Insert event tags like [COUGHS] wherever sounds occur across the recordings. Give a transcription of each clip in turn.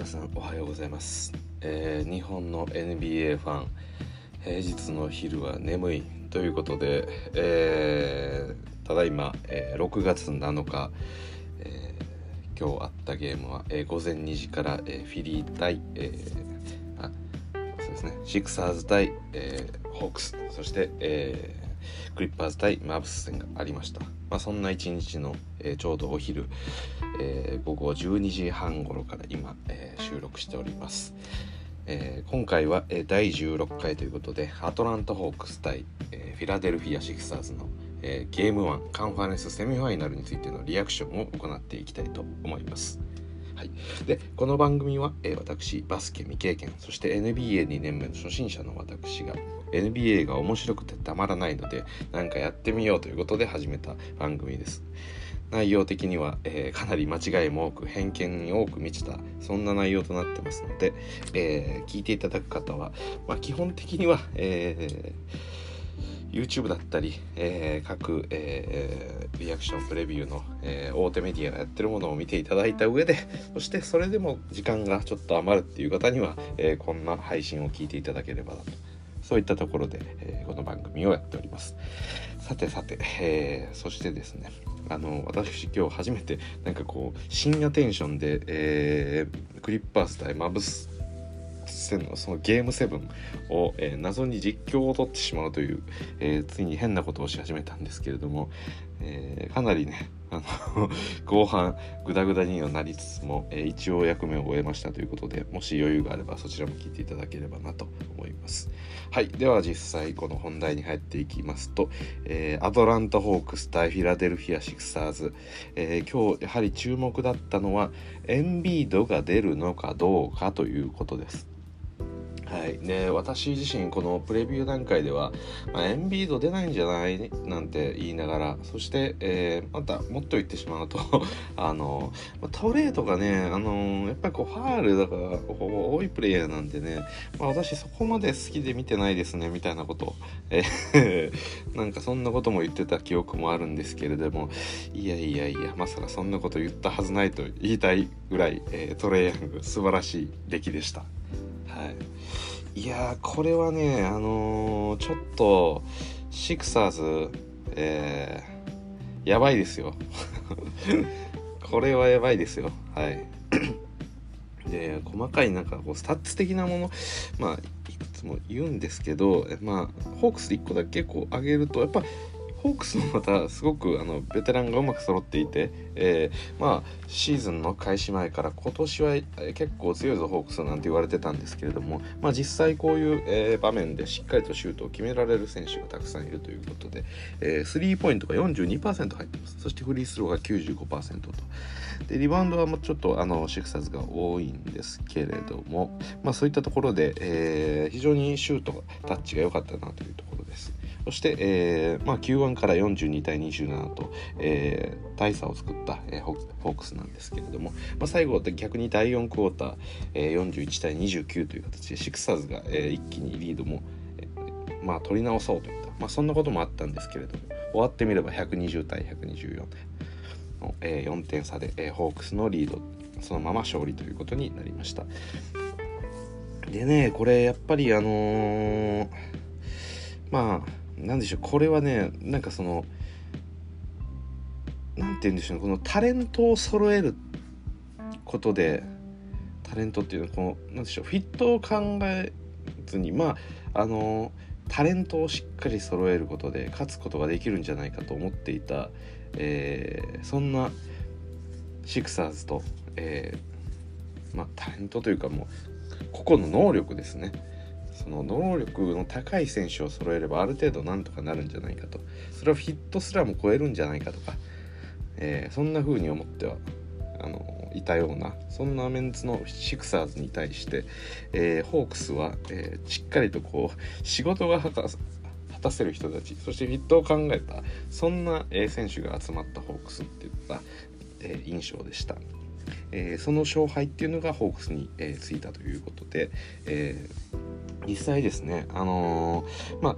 皆さんおはようございます、えー日本の NBA ファン平日の昼は眠いということで、えーただいま、えー6月7日、えー今日あったゲームは、えー午前2時から、えーフィリー対、えーあそうですねシクサーズ対、えーホークスそして、えークリッパーズ対マーブス戦がありました、まあ、そんな一日の、えーちょうどお昼、えー午後12時半頃から今、えー収録しております、えー今回は、えー第16回ということでアトランタ・ホークス対、えーフィラデルフィア・シクサーズの、えーゲーム1カンファレンスセミファイナルについてのリアクションを行っていきたいと思います。はい、でこの番組は、えー私バスケ未経験そして NBA2 年目の初心者の私が NBA が面白くてたまらないので何かやってみようということで始めた番組です。内容的には、えーかなり間違いも多く偏見に多く満ちたそんな内容となってますので、えー聞いていただく方は、まあ、基本的には、えー YouTube だったり、えー各、えーリアクションプレビューの、えー大手メディアがやってるものを見ていただいた上で [LAUGHS] そしてそれでも時間がちょっと余るっていう方には、えこんな配信を聞いていただければなと。そういったところで、えーこの番組をやっております。さてさて、えそしてですねあの私今日初めてなんかこう深夜テンションで、えクリッパーズ対マブス戦のそのゲーム7を、えー謎に実況を取ってしまうという、えーついに変なことをし始めたんですけれども、えーかなりねあの [LAUGHS] 後半グダグダにはなりつつも、え一応役目を終えましたということでもし余裕があればそちらも聞いていただければなと思います。はいでは実際この本題に入っていきますと、えアトランタ・ホークス対フィラデルフィア・シクサーズ、え今日やはり注目だったのはエンビードが出るのかどうかということです。はい、ね私自身このプレビュー段階では、まあ、エンビード出ないんじゃない？なんて言いながらそして、えーまたもっと言ってしまうと [LAUGHS] あのトレードがねあのやっぱりこうファールだからこう多いプレイヤーなんでね、まあ、私そこまで好きで見てないですねみたいなこと、えー [LAUGHS] なんかそんなことも言ってた記憶もあるんですけれどもいやいやいやまさかそんなこと言ったはずないと言いたいぐらい、えートレイヤング素晴らしい出来でした。い、いやーこれはねあのーちょっとシクサーズえーやばいですよ。[LAUGHS] これはやばいですよ。はい。で細かいなんかこうスタッツ的なものまあいくつも言うんですけどまあホークス1個だけこう上げるとやっぱホークスもまたすごくあのベテランがうまく揃っていて、えーまあシーズンの開始前から今年は結構強いぞホークスなんて言われてたんですけれども、まあ、実際こういう、えー場面でしっかりとシュートを決められる選手がたくさんいるということで、えースリーポイントが42%入ってますそしてフリースローが95%とでリバウンドはもうちょっとあのシクサーズが多いんですけれども、まあ、そういったところで、えー非常にシュートタッチが良かったなというところです。そして、えーまあ、Q1 から42対27と、えー大差を作った、えーホークスなんですけれども、まあ、最後で逆に第4クォーター、えー41対29という形でシクサーズが、えー一気にリードも、えーまあ、取り直そうといった、まあ、そんなこともあったんですけれども終わってみれば120対124での、えー4点差で、えーホークスのリードそのまま勝利ということになりました。でねこれやっぱりあのーまあなんでしょうこれはねなんかそのなんて言うんでしょうこのタレントを揃えることでタレントっていうのはこのなんでしょうフィットを考えずにまああのタレントをしっかり揃えることで勝つことができるんじゃないかと思っていた、えーそんなシクサーズと、えーまあ、タレントというかもう個々の能力ですね。その能力の高い選手を揃えればある程度なんとかなるんじゃないかとそれをフィットすらも超えるんじゃないかとか、えーそんな風に思ってはあのいたようなそんなメンツのシクサーズに対して、えーホークスは、えーしっかりとこう仕事が果たせる人たちそしてフィットを考えたそんな、え選手が集まったホークスっていった、え印象でした。えーその勝敗っていうのがホークスに、えーついたということで、えー実際ですね、あのーまあ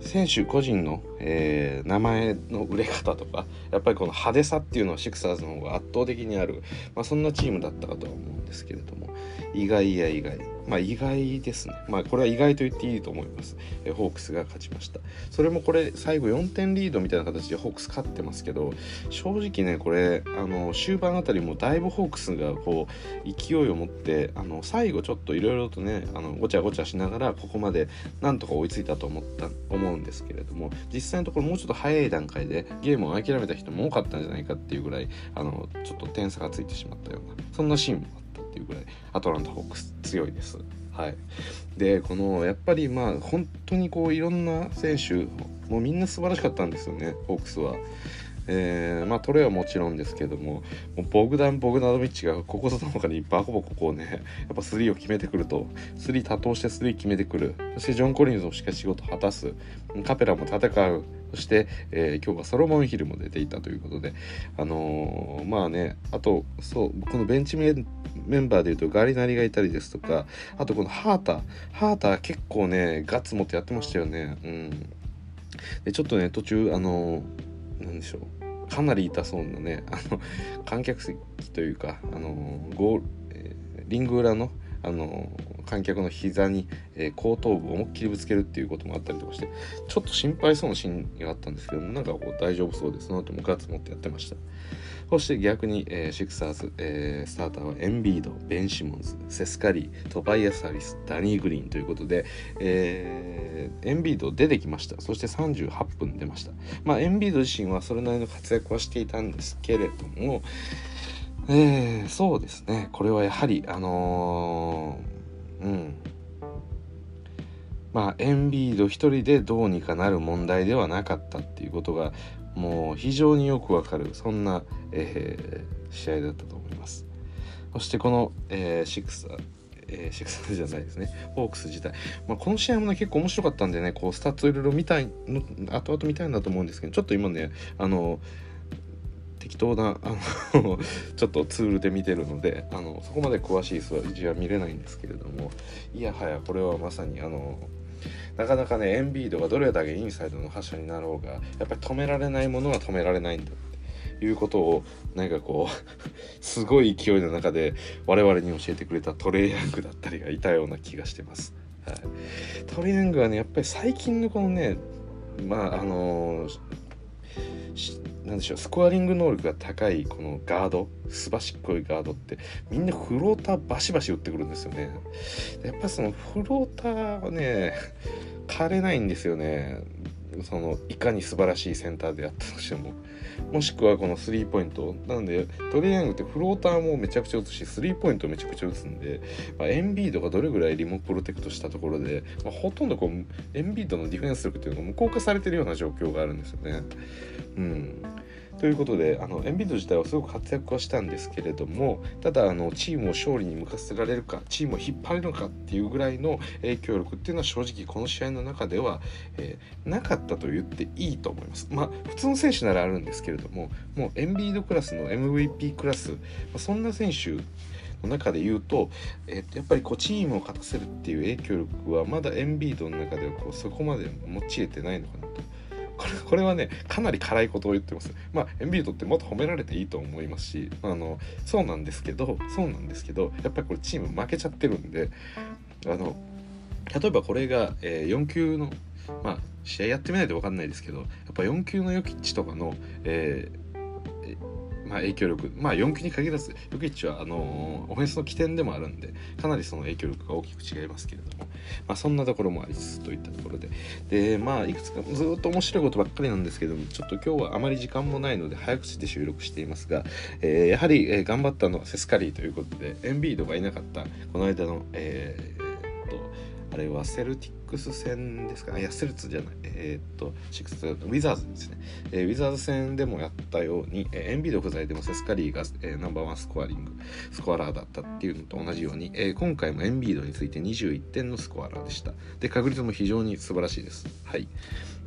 選手個人の、えー、名前の売れ方とかやっぱりこの派手さっていうのはシクサーズの方が圧倒的にある、まあ、そんなチームだったかとは思うんですけれども意外や意外。まあ意外ですね。まあこれは意外と言っていいと思います。えホークスが勝ちました。それもこれ最後4点リードみたいな形でホークス勝ってますけど、正直ね、これ、あの、終盤あたりもだいぶホークスがこう、勢いを持って、あの、最後ちょっといろいろとね、あの、ごちゃごちゃしながらここまでなんとか追いついたと思った、思うんですけれども、実際のところもうちょっと早い段階でゲームを諦めた人も多かったんじゃないかっていうぐらい、あの、ちょっと点差がついてしまったような、そんなシーンもあったていうぐらい、アトランタ・ホークス強いです。はい、でこのやっぱりまあ本当にこういろんな選手もうみんな素晴らしかったんですよねホークスは。えー、まあトレはもちろんですけどももうボグダン・ボグナドビッチがここぞとの他にバコボコこうねやっぱスリーを決めてくるとスリー多投してスリー決めてくるそしてジョン・コリンズもしっかり仕事果たすカペラも戦うそして、えー、今日はソロモンヒルも出ていたということであのー、まあねあとそうこのベンチメンバーでいうとガリナリがいたりですとかあとこのハーターハーター結構ねガッツ持ってやってましたよね。うん。でちょっとね途中あのー、でしょうかなり痛そうなねあの観客席というかあのゴー、え、リング裏のあの観客の膝に、えー、後頭部を思いっきりぶつけるっていうこともあったりとかしてちょっと心配そうなシーンがあったんですけどなんかこう大丈夫そうですなともガッツ持ってやってました。そして逆に、えー、シクサーズ、えー、スターターはエンビードベン・シモンズセスカリートバイアス・ハリスダニー・グリーンということで、えー、エンビード出てきました。そして38分出ました。まあエンビード自身はそれなりの活躍はしていたんですけれどもえー、そうですね。これはやはりあのー、うん。まあエンビード一人でどうにかなる問題ではなかったっていうことがもう非常によくわかるそんな、えー、試合だったと思います。そしてこの、えー、シクスえー、シクスじゃないですね。ホークス自体、まあ、この試合もね結構面白かったんでねこうスタッツいろいろ見たいの後々見たいんだと思うんですけどちょっと今ねあの適当なあの [LAUGHS] ちょっとツールで見てるのであのそこまで詳しい数字は見れないんですけれどもいやはやこれはまさにあのなかなかねエンビードがどれだけインサイドの発射になろうがやっぱり止められないものは止められないんだっていうことをなんかこう [LAUGHS] すごい勢いの中で我々に教えてくれたトレイヤングだったりがいたような気がしてます。はい、トレイヤングはねやっぱり最近のこのねまああのなんでしょうスコアリング能力が高いこのガードすばしっこいガードってみんなフローターバシバシ打ってくるんですよね。やっぱそのフローターはね枯れないんですよね。そのいかに素晴らしいセンターであったとしても。もしくはこのスリーポイント。なんでトレイヤングってフローターもめちゃくちゃ打つしスリーポイントめちゃくちゃ打つんで、まあ、エンビードがどれぐらいリモプロテクトしたところで、まあ、ほとんどこうエンビードのディフェンス力っていうのが無効化されてるような状況があるんですよね。うんということであのエンビード自体はすごく活躍はしたんですけれどもただあのチームを勝利に向かせられるかチームを引っ張れるのかっていうぐらいの影響力っていうのは正直この試合の中では、えー、なかったと言っていいと思います。まあ普通の選手ならあるんですけれどももうエンビードクラスの MVP クラス、まあ、そんな選手の中で言うと、えー、やっぱりこうチームを勝たせるっていう影響力はまだエンビードの中ではこうそこまで持ち得てないのかなと。これこれはねかなり辛いことを言ってます。まあエンビートってもっと褒められていいと思いますしあのそうなんですけどそうなんですけどやっぱりこれチーム負けちゃってるんであの例えばこれが、えー、4級のまあ試合やってみないと分かんないですけどやっぱ4級のヨキッチとかの、えーまあ、影響力、まあ、4級に限らず、ヨキッチはあのー、オフェンスの起点でもあるんで、かなりその影響力が大きく違いますけれども、まあ、そんなところもありつつといったところで、で、まあ、いくつかずっと面白いことばっかりなんですけども、ちょっと今日はあまり時間もないので、早口で収録していますが、えー、やはり、え、頑張ったのはセスカリーということで、エンビードがいなかった、この間の、えー、と、あれはセルティックス戦ですかいやセルツじゃない。えー、っとシックスウィザーズですね、えー、ウィザーズ戦でもやったように、えー、エンビード不在でもセスカリーが、え、ナンバーワンスコアリングスコアラーだったっていうのと同じように、え、今回もエンビードについて21点のスコアラーでした。で確率も非常に素晴らしいです。はい。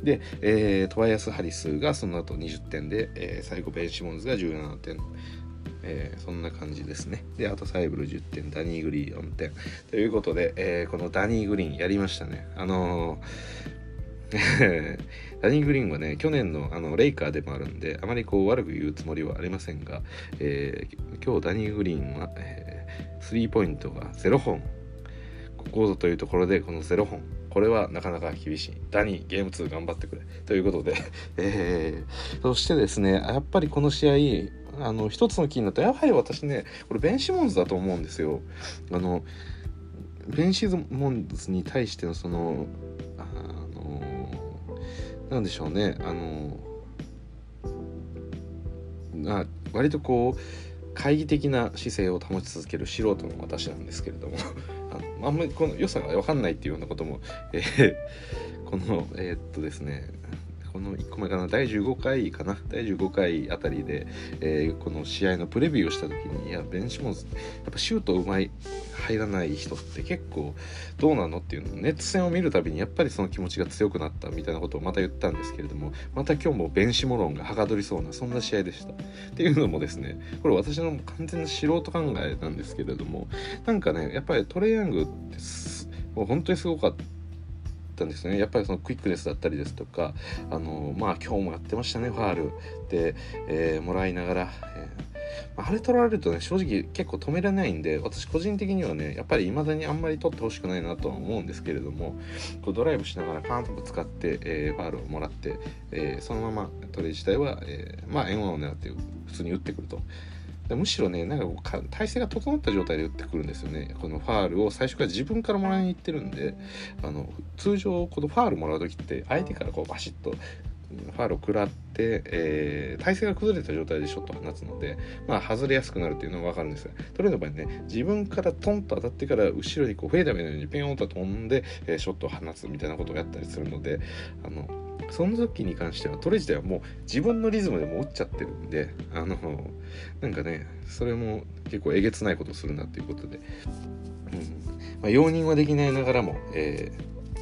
で、え、トワイアス・ハリスがその後20点で、えー、最後ベン・シモンズが17点。えー、そんな感じですね。で、あとサイブル10点、ダニー・グリーン4点。ということで、えー、このダニー・グリーンやりましたね。あのー、[LAUGHS] ダニー・グリーンはね去年のあのレイカーでもあるんであまりこう悪く言うつもりはありませんが、えー、今日ダニー・グリーンは、えー、スリーポイントが0本ここぞというところでこの0本これはなかなか厳しい。ダニー、ゲーム2頑張ってくれ。ということで、えー、そしてですね、やっぱりこの試合、あの、一つのキーになったやはり私ね、これベン・シモンズだと思うんですよ。あの、ベン・シモンズに対してのその、あの、なんでしょうね、あの、あ割とこう、懐疑的な姿勢を保ち続ける素人の私なんですけれども。[LAUGHS] あんまりこの良さが分かんないっていうようなことも、えー、このえー、っとですね。この1個目かな？第15回かな？第15回あたりで、えー、この試合のプレビューをした時にいやベンシモンズやっぱシュートうまい入らない人って結構どうなのっていうのを熱戦を見るたびにやっぱりその気持ちが強くなったみたいなことをまた言ったんですけれどもまた今日もベンシモロンがはかどりそうなそんな試合でした。っていうのもですねこれ私の完全な素人考えなんですけれどもなんかねやっぱりトレイヤングってもう本当にすごかった。ったんですねやっぱりそのクイックネスだったりですとかあのまあ今日もやってましたねファールで、えー、もらいながら、えー、あれ取られるとね正直結構止められないんで私個人的にはねやっぱり未だにあんまり取ってほしくないなとは思うんですけれどもこうドライブしながらカーンとぶつかって、えー、ファールをもらって、えそのままトレイ自体は、えまあ円を狙って普通に打ってくると。むしろねなんかこう体勢が整った状態で打ってくるんですよね。このファールを最初から自分からもらいに行ってるんであの通常このファールもらう時って相手からこうバシッとファールを食らって、えー、体勢が崩れた状態でショットを放つので、まあ、外れやすくなるっていうのが分かるんですがトレーの場合ね自分からトンと当たってから後ろにこうフェーダーのようにペヨンと飛んで、えー、ショットを放つみたいなことをやったりするのであのその時に関してはトレ自体はもう自分のリズムでも打っちゃってるんであのなんかねそれも結構えげつないことをするなっていうことで、うん。まあ、容認はできないながらも、え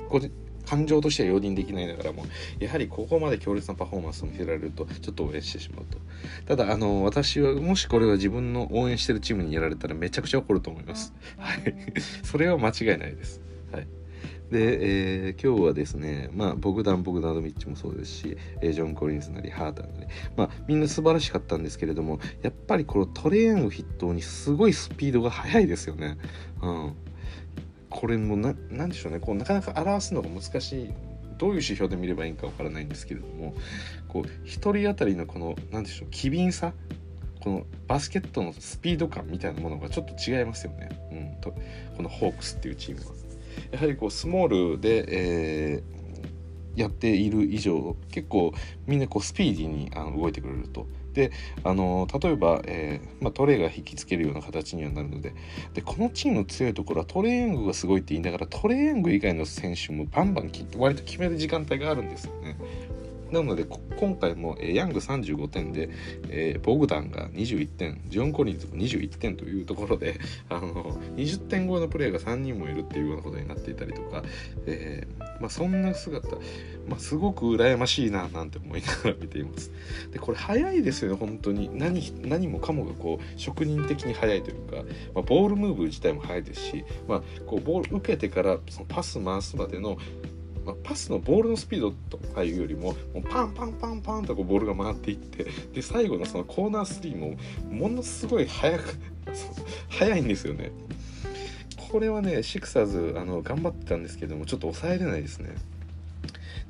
ー、感情としては容認できないながらもやはりここまで強烈なパフォーマンスを見せられるとちょっと応援してしまうと。ただあの私はもしこれは自分の応援してるチームにやられたらめちゃくちゃ怒ると思います。はい。それは間違いないです。で、えー、今日はですね、まあ、ボグダン・ボグダノビッチもそうですし、えー、ジョン・コリンスなり、ハーターなり、まあ、みんな素晴らしかったんですけれども、やっぱりこのトレーンを筆頭にすごいスピードが速いですよね。うん。これもな、なんでしょうね、こう、なかなか表すのが難しい。どういう指標で見ればいいんかわからないんですけれども、こう、一人当たりのこの、なんでしょう、機敏さこのバスケットのスピード感みたいなものがちょっと違いますよね。うん、とこのホークスっていうチームは。やはりこうスモールで、えー、やっている以上結構みんなこうスピーディーにあの動いてくれると。であの例えば、えーまあ、トレーが引きつけるような形にはなるのででこのチームの強いところはトレーングがすごいって言いながらトレーング以外の選手もバンバン割と決める時間帯があるんですよね。なので今回も、えー、ヤング35点で、えー、ボグダンが21点ジョン・コリンズも21点というところであの20点超えのプレーが3人もいるっていうようなことになっていたりとか、えー、まあ、そんな姿、まあ、すごく羨ましいななんて思いながら見ています。でこれ早いですよね本当に何何もかもがこう職人的に速いというか、まあ、ボールムーブ自体も速いですし、まあ、こうボール受けてからそのパス回すまでのまあ、パスのボールのスピードとかいうよりももうパンパンパンパンとこうボールが回っていってで最後のそのコーナー3もものすごい速く [LAUGHS] 速いんですよね。これはねシクサーズあの頑張ってたんですけどもちょっと抑えれないですね。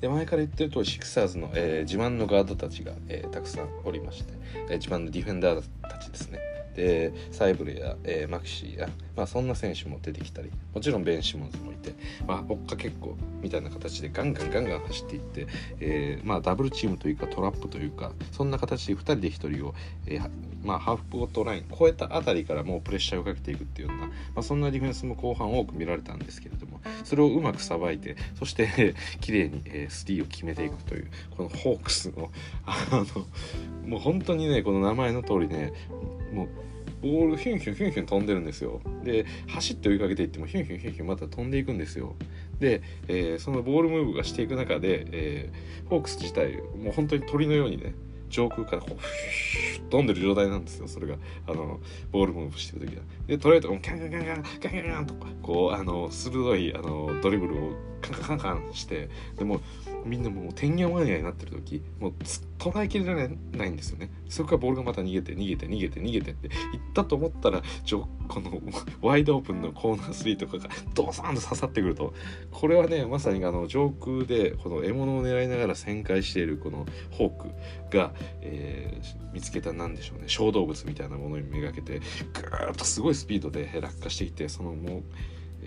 で前から言ってるとシクサーズの、えー、自慢のガードたちが、えー、たくさんおりまして、えー、自慢のディフェンダーたちですね。でサイブルや、え、マクシーや、まあ、そんな選手も出てきたりもちろんベン・シモンズもいて、まあ、追っかけっこみたいな形でガンガンガンガン走っていって、えー、まあ、ダブルチームというかトラップというかそんな形で2人で1人を、えー、ま、ハーフコートライン超えたあたりからもうプレッシャーをかけていくっていうような、ま、そんなディフェンスも後半多く見られたんですけれどもそれをうまくさばいてそして、[LAUGHS] 綺麗に、え、スリーを決めていくというこのホークスのあのもう本当にねこの名前の通りねもうボールヒュンヒュンヒュンヒュン飛んでるんですよ。で走って追いかけていってもヒュンヒュンヒュンヒュンまた飛んでいくんですよ。で、えー、そのボールムーブがしていく中で、えー、ホークス自体もう本当に鳥のようにね上空からこうフ飛んでる状態なんですよ。それがあのボールムーブしてる時は。でトレードもキャンキャンキャンキャンキャンキャンキャンとかこうあの鋭いあのドリブルをカンカンカンカンしてでもみんなもうてんやわんやになってる時もう捉えきれないんですよね。そこからボールがまた逃げて逃げて逃げて逃げてっていったと思ったらこのワイドオープンのコーナー3とかがドサンと刺さってくると。これはねまさにあの上空でこの獲物を狙いながら旋回しているこのホークが、えー、見つけた何でしょうね。小動物みたいなものにめがけてぐーっとすごいスピードで落下してきてそのもう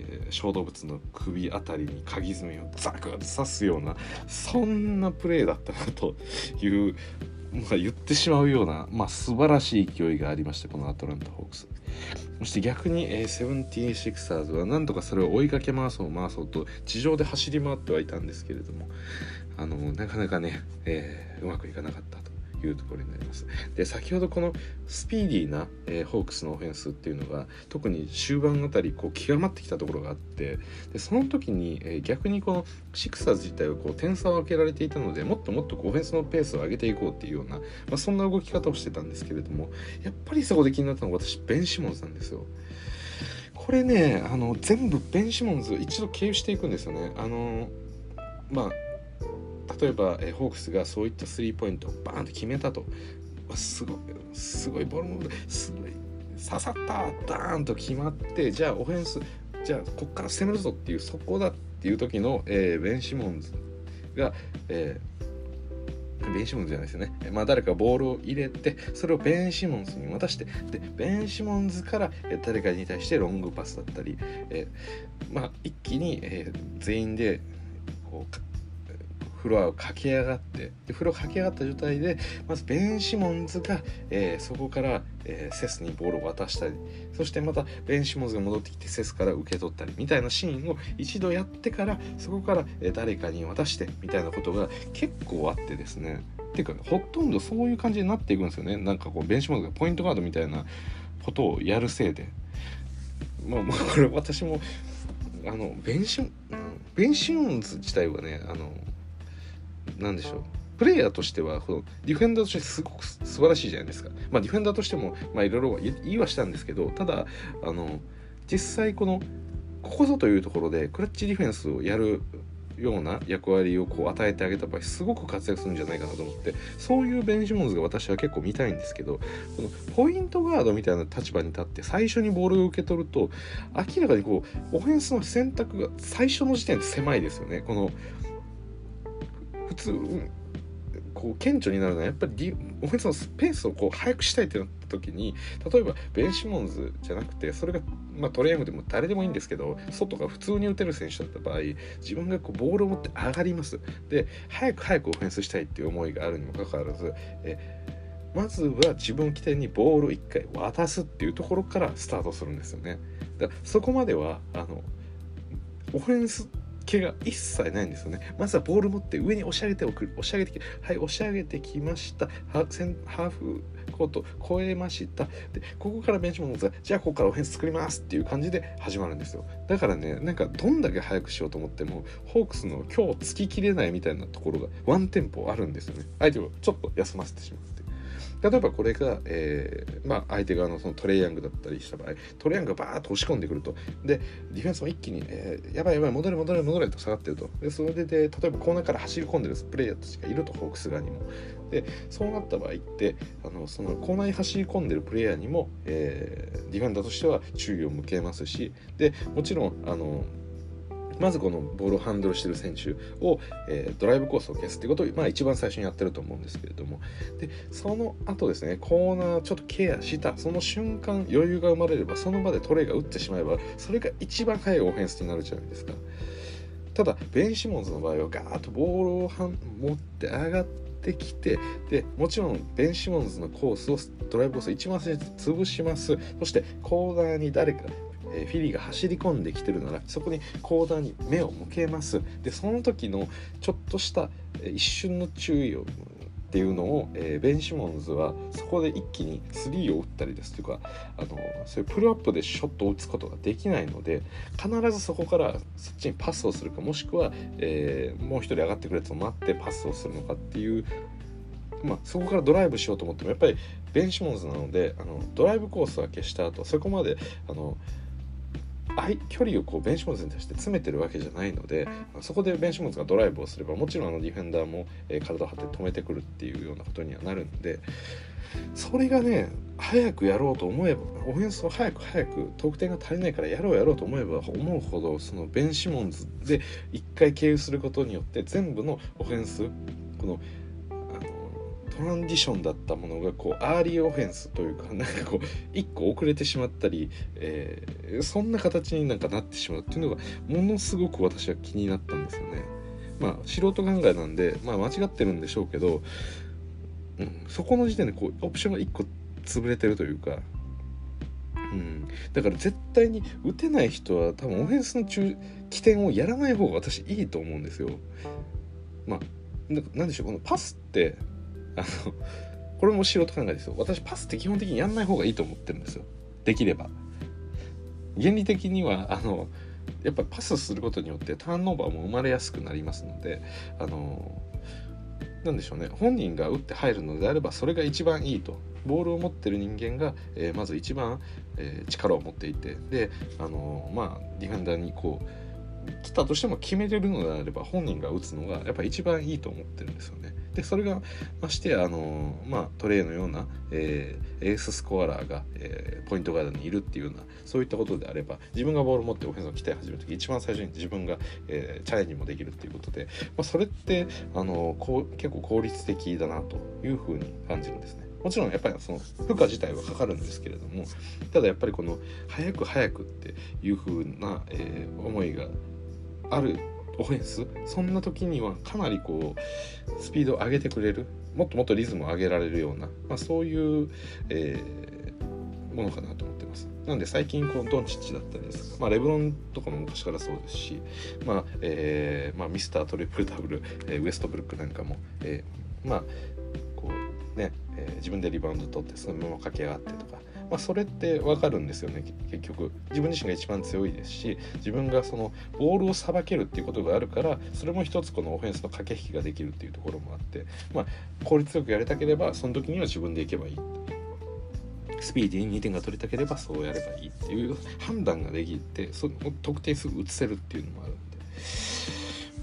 えー、小動物の首あたりに鍵爪をザクッと刺すようなそんなプレーだったなという、まあ、言ってしまうような、まあ、素晴らしい勢いがありましたこのアトランタ・ホークス。そして逆に、え、セブンティーンシクサーズはなんとかそれを追いかけ回そう回そうと地上で走り回ってはいたんですけれどもあのなかなかね、えー、うまくいかなかったいうところになります。で先ほどこのスピーディーな、えー、ホークスのオフェンスっていうのが特に終盤あたりこう極まってきたところがあってでその時に、えー、逆にこのシクサーズ自体はこう点差を開けられていたのでもっともっとオフェンスのペースを上げていこうっていうような、まあ、そんな動き方をしてたんですけれどもやっぱりそこで気になったのが私ベン・シモンズなんですよ。これねあの全部ベン・シモンズ一度経由していくんですよね。あのまあ例えば、え、ホークスがそういったスリーポイントをバーンと決めたと。すごいすごいボールもすごい刺さったダーンと決まってじゃあオフェンスじゃあこっから攻めるぞっていうそこだっていう時の、えー、ベン・シモンズが、えー、ベン・シモンズじゃないですよね、まあ、誰かボールを入れてそれをベン・シモンズに渡してでベン・シモンズからえ誰かに対してロングパスだったり、えー、まあ、一気に、え、全員でこうフロアを駆け上がって。で風呂駆け上がった状態でまずベン・シモンズが、えー、そこから、えー、セスにボールを渡したりそしてまたベン・シモンズが戻ってきてセスから受け取ったりみたいなシーンを一度やってからそこから、えー、誰かに渡してみたいなことが結構あってですね。ていうかほとんどそういう感じになっていくんですよね。なんかこうベン・シモンズがポイントガードみたいなことをやるせいで。まあ、まあこれ私もあのベンシンベンシモンズ自体はねあの何でしょうプレイヤーとしてはこのディフェンダーとしてすごく素晴らしいじゃないですか。まあ、ディフェンダーとしてもいろいろ言いはしたんですけどただあの実際このここぞというところでクラッチディフェンスをやるような役割をこう与えてあげた場合すごく活躍するんじゃないかなと思ってそういうベンジモンズが私は結構見たいんですけどこのポイントガードみたいな立場に立って最初にボールを受け取ると明らかにこうオフェンスの選択が最初の時点で狭いですよね。この普通こう顕著になるのはやっぱりオフェンスのスペースをこう速くしたいってなった時に例えばベン・シモンズじゃなくてそれが、まあ、トレームでも誰でもいいんですけど外が普通に打てる選手だった場合自分がこうボールを持って上がりますで早く早くオフェンスしたいっていう思いがあるにもかかわらずえまずは自分起点にボールを1回渡すっていうところからスタートするんですよね。だそこまではあのオフェンス気が一切ないんですよね。まずはボール持って上に押し上げておく。押し上げてきはい、押し上げてきました。ハーフコート超えました。で、ここからベンチも持つじゃあここからオフェンス作りますっていう感じで始まるんですよ。だからね、なんかどんだけ早くしようと思っても、ホークスの今日つききれないみたいなところがワンテンポあるんですよね。相手をちょっと休ませてしまう。例えばこれが、えー、まあ、相手側のそのトレイヤングだったりした場合トレイヤングがバーッと押し込んでくると。でディフェンスも一気に、えー、やばいやばい戻れ戻れ戻れと下がってると。でそれで例えばコーナーから走り込んでるプレイヤーたちがいるとホークス側にも。でそうなった場合ってあのそのコーナーに走り込んでるプレイヤーにも、えー、ディフェンダーとしては注意を向けますしでもちろんあのまずこのボールをハンドルしてる選手を、えー、ドライブコースを消すってことを、まあ、一番最初にやってると思うんですけれども。でその後ですねコーナーちょっとケアしたその瞬間余裕が生まれればその場でトレイが打ってしまえばそれが一番速いオフェンスになるじゃないですか。ただベン・シモンズの場合はガーッとボールを持って上がってきてでもちろんベン・シモンズのコースをドライブコースを一番最初に潰します。そしてコーナーに誰かえフィリーが走り込んできてるならそこにコーダーに目を向けます。でその時のちょっとした、え一瞬の注意をっていうのを、えー、ベン・シモンズはそこで一気にスリーを打ったりですとかあのそういうプルアップでショットを打つことができないので必ずそこからそっちにパスをするかもしくは、えー、もう一人上がってくるやつを待ってパスをするのかっていうまあ、そこからドライブしようと思ってもやっぱりベン・シモンズなのであのドライブコースは消した後そこまであの距離をこうベンシモンズに対して詰めてるわけじゃないのでそこでベンシモンズがドライブをすればもちろんあのディフェンダーも、えー、体を張って止めてくるっていうようなことにはなるんでそれがね早くやろうと思えばオフェンスを早く早く得点が足りないからやろうやろうと思えば思うほどそのベン・シモンズで1回経由することによって全部のオフェンスこのトランディションだったものがこうアーリーオフェンスというかなんかこう1個遅れてしまったり、えー、そんな形になんかなってしまうっていうのがものすごく私は気になったんですよね。まあ素人考えなんで、まあ、間違ってるんでしょうけど、うん、そこの時点でこうオプションが1個潰れてるというか、うん、だから絶対に打てない人は多分オフェンスの中起点をやらない方が私いいと思うんですよ。まあなんでしょうこのパスってあのこれも素人考えですよ。私パスって基本的にやんない方がいいと思ってるんですよ。できれば。原理的にはあのやっぱりパスすることによってターンオーバーも生まれやすくなりますのであのなんでしょうね。本人が打って入るのであればそれが一番いいと。ボールを持ってる人間が、えー、まず一番、えー、力を持っていて。であのまあディフェンダーにこう来たとしても決めれるのであれば本人が打つのがやっぱ一番いいと思ってるんですよね。でそれがましてあの、まあ、トレイのような、えー、エーススコアラーが、えー、ポイントガードにいるっていうようなそういったことであれば自分がボールを持ってオフェンスを鍛え始める時一番最初に自分が、えー、チャレンジもできるっていうことで、まあ、それってあのこう結構効率的だなというふうに感じるんですね。もちろんやっぱりその負荷自体はかかるんですけれどもただやっぱりこの早く早くっていうふうな、えー、思いがあるオフェンス？そんな時にはかなりこうスピードを上げてくれる？もっともっとリズムを上げられるような、まあ、そういう、えー、ものかなと思ってます。なんで最近このドンチッチだったりです、まあ、レブロンとかも昔からそうですし、まあえーまあ、ミスタートリプルダブル、えー、ウエストブルックなんかも、えー、まあこうね、えー、自分でリバウンド取ってそのまま駆け上がってとかまあ、それって分かるんですよね結局自分自身が一番強いですし自分がそのボールをさばけるっていうことがあるからそれも一つこのオフェンスの駆け引きができるっていうところもあって、まあ、効率よくやりたければその時には自分でいけばいいスピーディーに2点が取りたければそうやればいいっていう判断ができてその得点すぐ移せるっていうのもあるんで。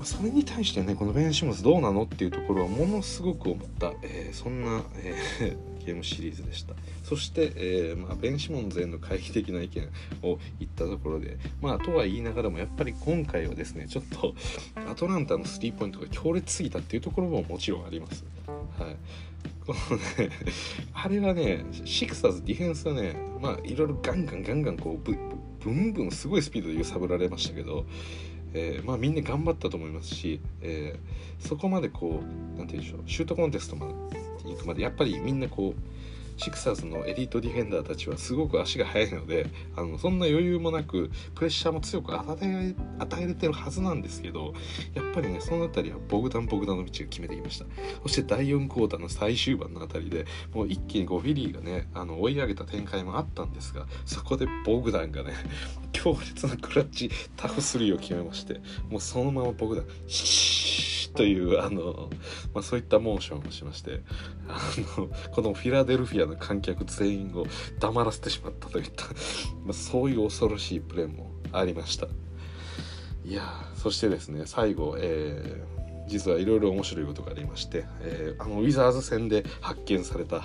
それに対してねこのベン・シモンズどうなのっていうところはものすごく思った、えー、そんな、えー、[LAUGHS] ゲームシリーズでした。そして、えー、まあ、ベン・シモンズへの懐疑的な意見を言ったところでまあとは言いながらもやっぱり今回はですねちょっとアトランタのスリーポイントが強烈すぎたっていうところももちろんあります。はい。このねあれはねシクサーズディフェンスはねまあいろいろガンガンガンガンこうブブンブンすごいスピードで揺さぶられましたけどえー、まあ、みんな頑張ったと思いますし、えー、そこまでこう何て言うんでしょうシュートコンテストまで行くまでやっぱりみんなこうシクサーズのエリートディフェンダーたちはすごく足が速いのであのそんな余裕もなくプレッシャーも強く与え与えれてるはずなんですけどやっぱりねその辺りはボグダン・ボグダノビッチが決めてきました。そして第4クォーターの最終盤の辺りでもう一気にこうフィリーがねあの追い上げた展開もあったんですがそこでボグダンがね [LAUGHS] 強烈なクラッチタフ3を決めましてもうそのままボグダンシーというあの、まあ、そういったモーションをしましてあのこのフィラデルフィアの観客全員を黙らせてしまったといった [LAUGHS] ま、そういう恐ろしいプレーもありました。いやそしてですね最後、えー、実はいろいろ面白いことがありまして、えー、あのウィザーズ戦で発見された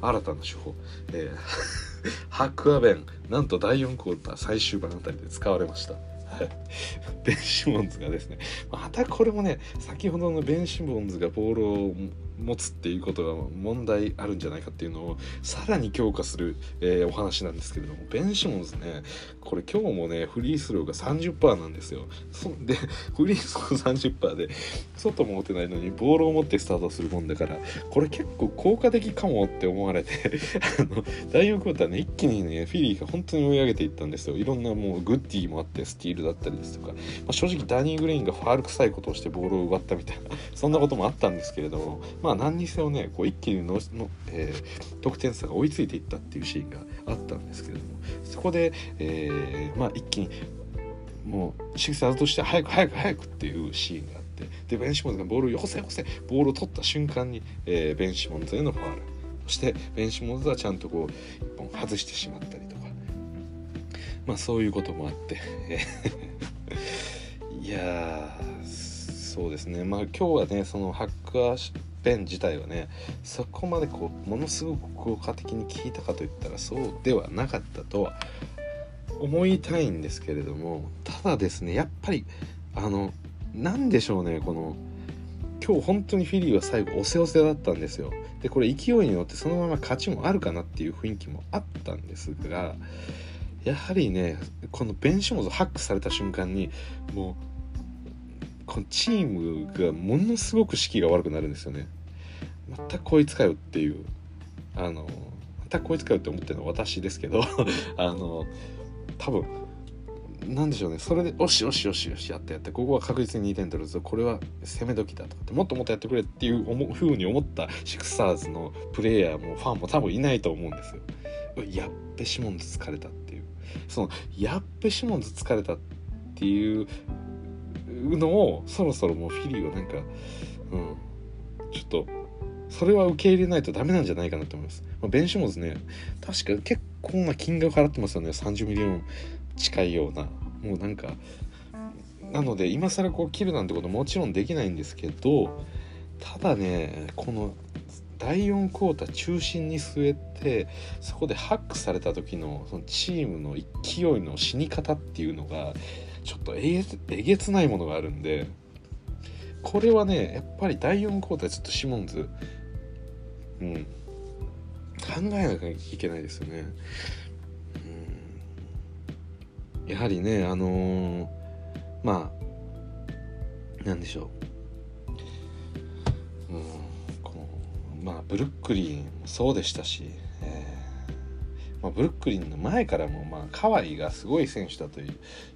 新たな手法、えー、ハックアベンなんと第4クォーター最終盤あたりで使われました。[LAUGHS] ベン・シモンズがですねまたこれもね先ほどのベン・シモンズがボールを持つっていうことが問題あるんじゃないかっていうのをさらに強化する、えー、お話なんですけれどもベン・シモンズねこれ今日もねフリースローが30%なんですよ。そでフリースロー30%で外も持てないのにボールを持ってスタートするもんだからこれ結構効果的かもって思われて [LAUGHS] あの第4クォーターね一気にねフィリーが本当に追い上げていったんですよ。いろんなもうグッディもあってスティールだったりですとか、まあ、正直ダニー・グリーンがファール臭いことをしてボールを奪ったみたいなそんなこともあったんですけれどもまあまあ何にせよねこう一気にのの、えー、得点差が追いついていったっていうシーンがあったんですけれどもそこで、えー、まあ一気にもうシクサーズとして早く早く早くっていうシーンがあってでベン・シモンズがボールをよこせよこせボールを取った瞬間に、えー、ベン・シモンズへのファール。そしてベン・シモンズはちゃんとこう一本外してしまったりとか。まあそういうこともあっていやそうですね。まあ今日はねそのハッカーペン自体はねそこまでこうものすごく効果的に効いたかといったらそうではなかったとは思いたいんですけれどもただですねやっぱりあの何でしょうねこの今日本当にフィリーは最後押せ押せだったんですよ。でこれ勢いに乗ってそのまま勝ちもあるかなっていう雰囲気もあったんですがやはりねこのベンシモズハックされた瞬間にもうこのチームがものすごく士気が悪くなるんですよね。またこいつかよっていうあのまたこいつかよって思ってるのは私ですけど [LAUGHS] あの多分なんでしょうね。それでよしよしよしよしやってやってここは確実に2点取るぞ。これは攻め時だとかってもっともっとやってくれっていう思ふうに思ったシクサーズのプレイヤーもファンも多分いないと思うんですよ。やっべシモンズ疲れたっていう。そのやっべシモンズ疲れたっていうのをそろそろもうフィリーはなんかうんちょっとそれは受け入れないとダメなんじゃないかなと思います。まあ、ベンシモンズね確か結構な金額払ってますよね30ミリオン近いようなもうなんかなので今更こう切るなんてこともちろんできないんですけどただねこの第4クォーター中心に据えてそこでハックされた時のそのチームの勢いの死に方っていうのがちょっとえげつないものがあるんでこれはねやっぱり第4クォーターちょっとシモンズうん。考えなきゃいけないですよね。うん。やはりねあのー、まあなんでしょう、うん、このまあブルックリンもそうでしたし、えーまあ、ブルックリンの前からも、まあ、カワイがすごい選手だという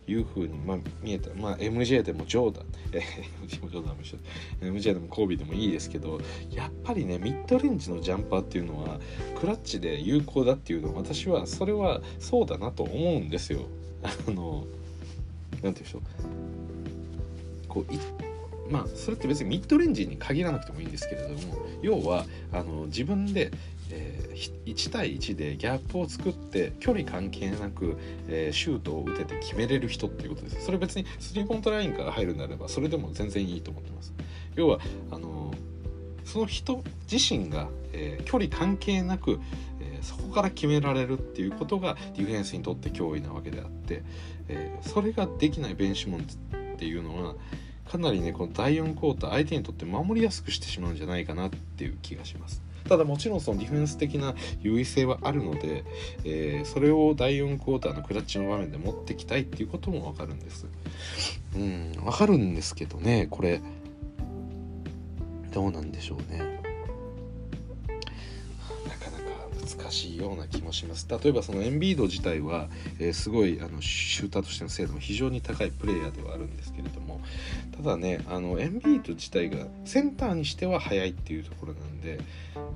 いうふうに、まあ、見えた、まあ、MJ でもジョーダン、え、MJ もジョーダンも一緒 MJ でもコービーでもいいですけどやっぱりねミッドレンジのジャンパーっていうのはクラッチで有効だっていうのは私はそれはそうだなと思うんですよ。あの何て言うんでしょうこういまあそれって別にミッドレンジに限らなくてもいいんですけれども要はあの自分で、えー、1対1でギャップを作って距離関係なく、えー、シュートを打てて決めれる人っていうことですそれ別にスリーポイントラインから入るならばそれでも全然いいと思ってます要はあのその人自身が、え、距離関係なく、えそこから決められるっていうことがディフェンスにとって脅威なわけであって、え、それができないベンシモンっていうのはかなりねこの第4クォーター相手にとって守りやすくしてしまうんじゃないかなっていう気がします。ただもちろんそのディフェンス的な優位性はあるので、えー、それを第4クォーターのクラッチの場面で持ってきたいっていうこともわかるんです。うん、わかるんですけどね、これ、どうなんでしょうね。難しいような気もします。例えばそのエンビード自体は、えー、すごいあのシューターとしての精度も非常に高いプレイヤーではあるんですけれどもただねあのエンビード自体がセンターにしては速いっていうところなんで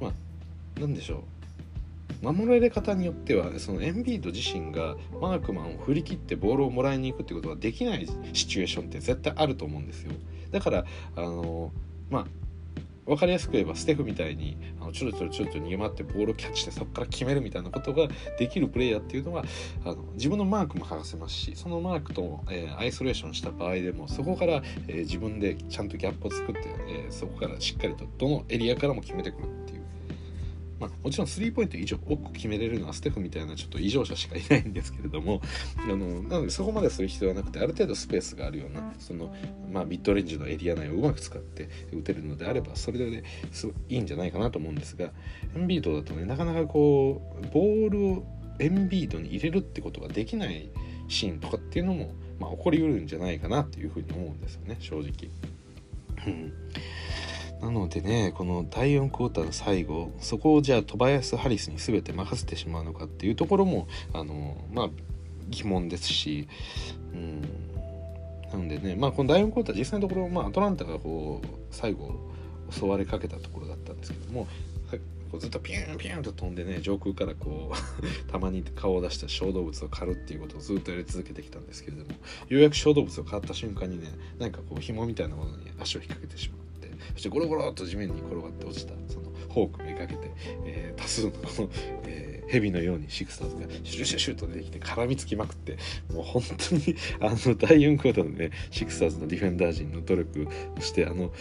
まあ何でしょう。守られ方によってはそのエンビード自身がマークマンを振り切ってボールをもらいに行くってことができないシチュエーションって絶対あると思うんですよ。だからあのまあ分かりやすく言えばステフみたいにあのちょろちょろちょろちょろ逃げ回ってボールをキャッチしてそこから決めるみたいなことができるプレイヤーっていうのはあの自分のマークも剥がせますしそのマークと、えー、アイソレーションした場合でもそこから、えー、自分でちゃんとギャップを作って、えー、そこからしっかりとどのエリアからも決めてくるっていう。まあ、もちろんスリーポイント以上多く決めれるのはステフみたいなちょっと異常者しかいないんですけれどもあのなのでそこまでする必要はなくてある程度スペースがあるようなその、まあ、ミッドレンジのエリア内をうまく使って打てるのであればそれで、ね、すごいいいんじゃないかなと思うんですがエンビードだとねなかなかこうボールをエンビードに入れるってことができないシーンとかっていうのも、まあ、起こりうるんじゃないかなっていうふうに思うんですよね正直。なのでねこの第4クォーターの最後そこをじゃあトバヤス・ハリスに全て任せてしまうのかっていうところもあのまあ疑問ですし、うん、なのでねまあこの第4クォーター実際のところ、まあ、アトランタがこう最後襲われかけたところだったんですけどもこうずっとピュンピュンと飛んでね上空からこう [LAUGHS] たまに顔を出した小動物を狩るっていうことをずっとやり続けてきたんですけれどもようやく小動物を狩った瞬間にねなんかこう紐みたいなものに足を引っ掛けてしまう。そしてゴロゴロっと地面に転がって落ちたそのホークめがけて、えー、多数のこの、え蛇のようにシクサーズがシュシュシュと出てきて絡みつきまくってもう本当にあの第4クォーターのねシクサーズのディフェンダー陣の努力をしてあのもう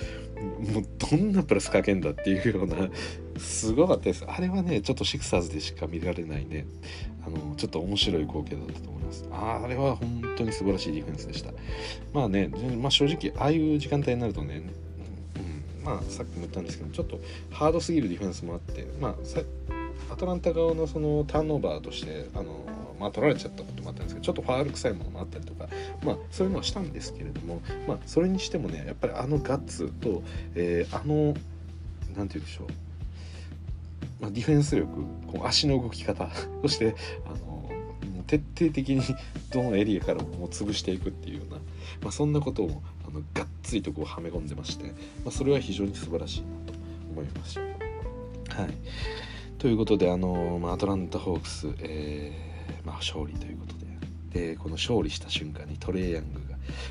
どんなプラスかけんだっていうようなすごかったですあれはねちょっとシクサーズでしか見られないねあのちょっと面白い光景だったと思いますああれは本当に素晴らしいディフェンスでしたまあね、まあ、正直ああいう時間帯になるとねまあ、さっきも言ったんですけどちょっとハードすぎるディフェンスもあって、まあ、アトランタ側のそのターンオーバーとしてあの、まあ、取られちゃったこともあったんですけどちょっとファール臭いものもあったりとか、まあ、そういうのはしたんですけれども、まあ、それにしてもねやっぱりあのガッツと、えー、あの何て言うんでしょう、まあ、ディフェンス力こう足の動き方そしてあの徹底的にどのエリアからも潰していくっていうような、まあ、そんなことをのがっつりとこうはめ込んでまして、まあ、それは非常に素晴らしいなと思います。はい、ということであの、まあ、アトランタ・ホークス、えーまあ、勝利ということででこの勝利した瞬間にトレイヤング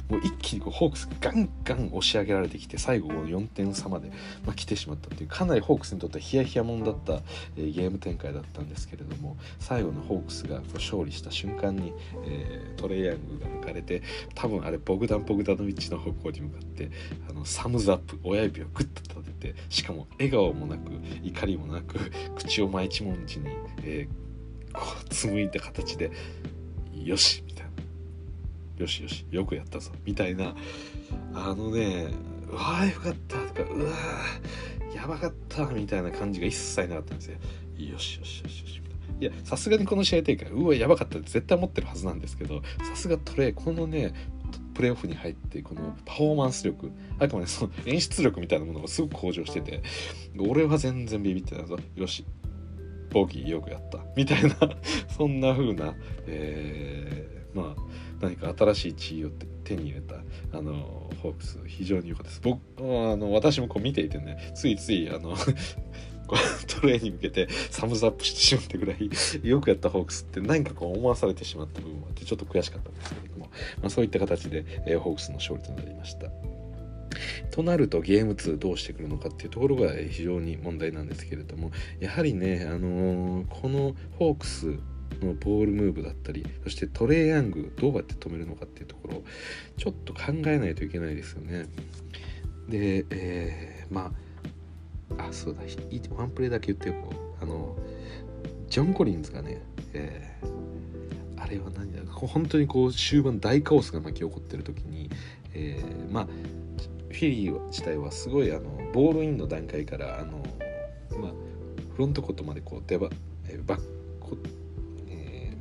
もう一気にこうホークスガンガン押し上げられてきて最後4点差まで、まあ、来てしまったっていうかなりホークスにとってはヒヤヒヤもんだった、えー、ゲーム展開だったんですけれども最後のホークスがこう勝利した瞬間に、えー、トレイヤングが抜かれて多分あれボグダン・ボグダノビッチの方向に向かってあのサムズアップ親指をグッと立ててしかも笑顔もなく怒りもなく [LAUGHS] 口を真一文字に、えー、こう紡いだ形で「よし」みたいな。よしよしよくやったぞ。みたいな。あのねうわーよかったとかうわーやばかったみたいな感じが一切なかったんですよ。よしよしよしよし。いやさすがにこの試合展開うわやばかったって絶対思ってるはずなんですけどさすがトレイこのねプレーオフに入ってこのパフォーマンス力あくまでその演出力みたいなものがすごく向上してて俺は全然ビビってたぞ。よし。ボギーよくやった。みたいなそんな風な、えー、まあ何か新しい地位を手に入れたあのホークス非常に良かったです僕あの私もこう見ていてねついついあの [LAUGHS] トレーに向けてサムズアップしてしまったぐらいよくやったホークスって何かこう思わされてしまった部分もあってちょっと悔しかったんですけれども、まあ、そういった形で、えー、ホークスの勝利となりました。となるとゲーム2どうしてくるのかっていうところが非常に問題なんですけれどもやはりね、あのー、このホークスのボールムーブだったりそしてトレイヤングどうやって止めるのかっていうところをちょっと考えないといけないですよね。で、えー、まああそうだワンプレーだけ言っておこうあのジョン・コリンズがね、えー、あれは何だ本当にこう終盤大カオスが巻き起こってる時に、えー、まあフィリー自体はすごいあのボールインの段階からあの、まあ、フロントコートまでこう出ばバック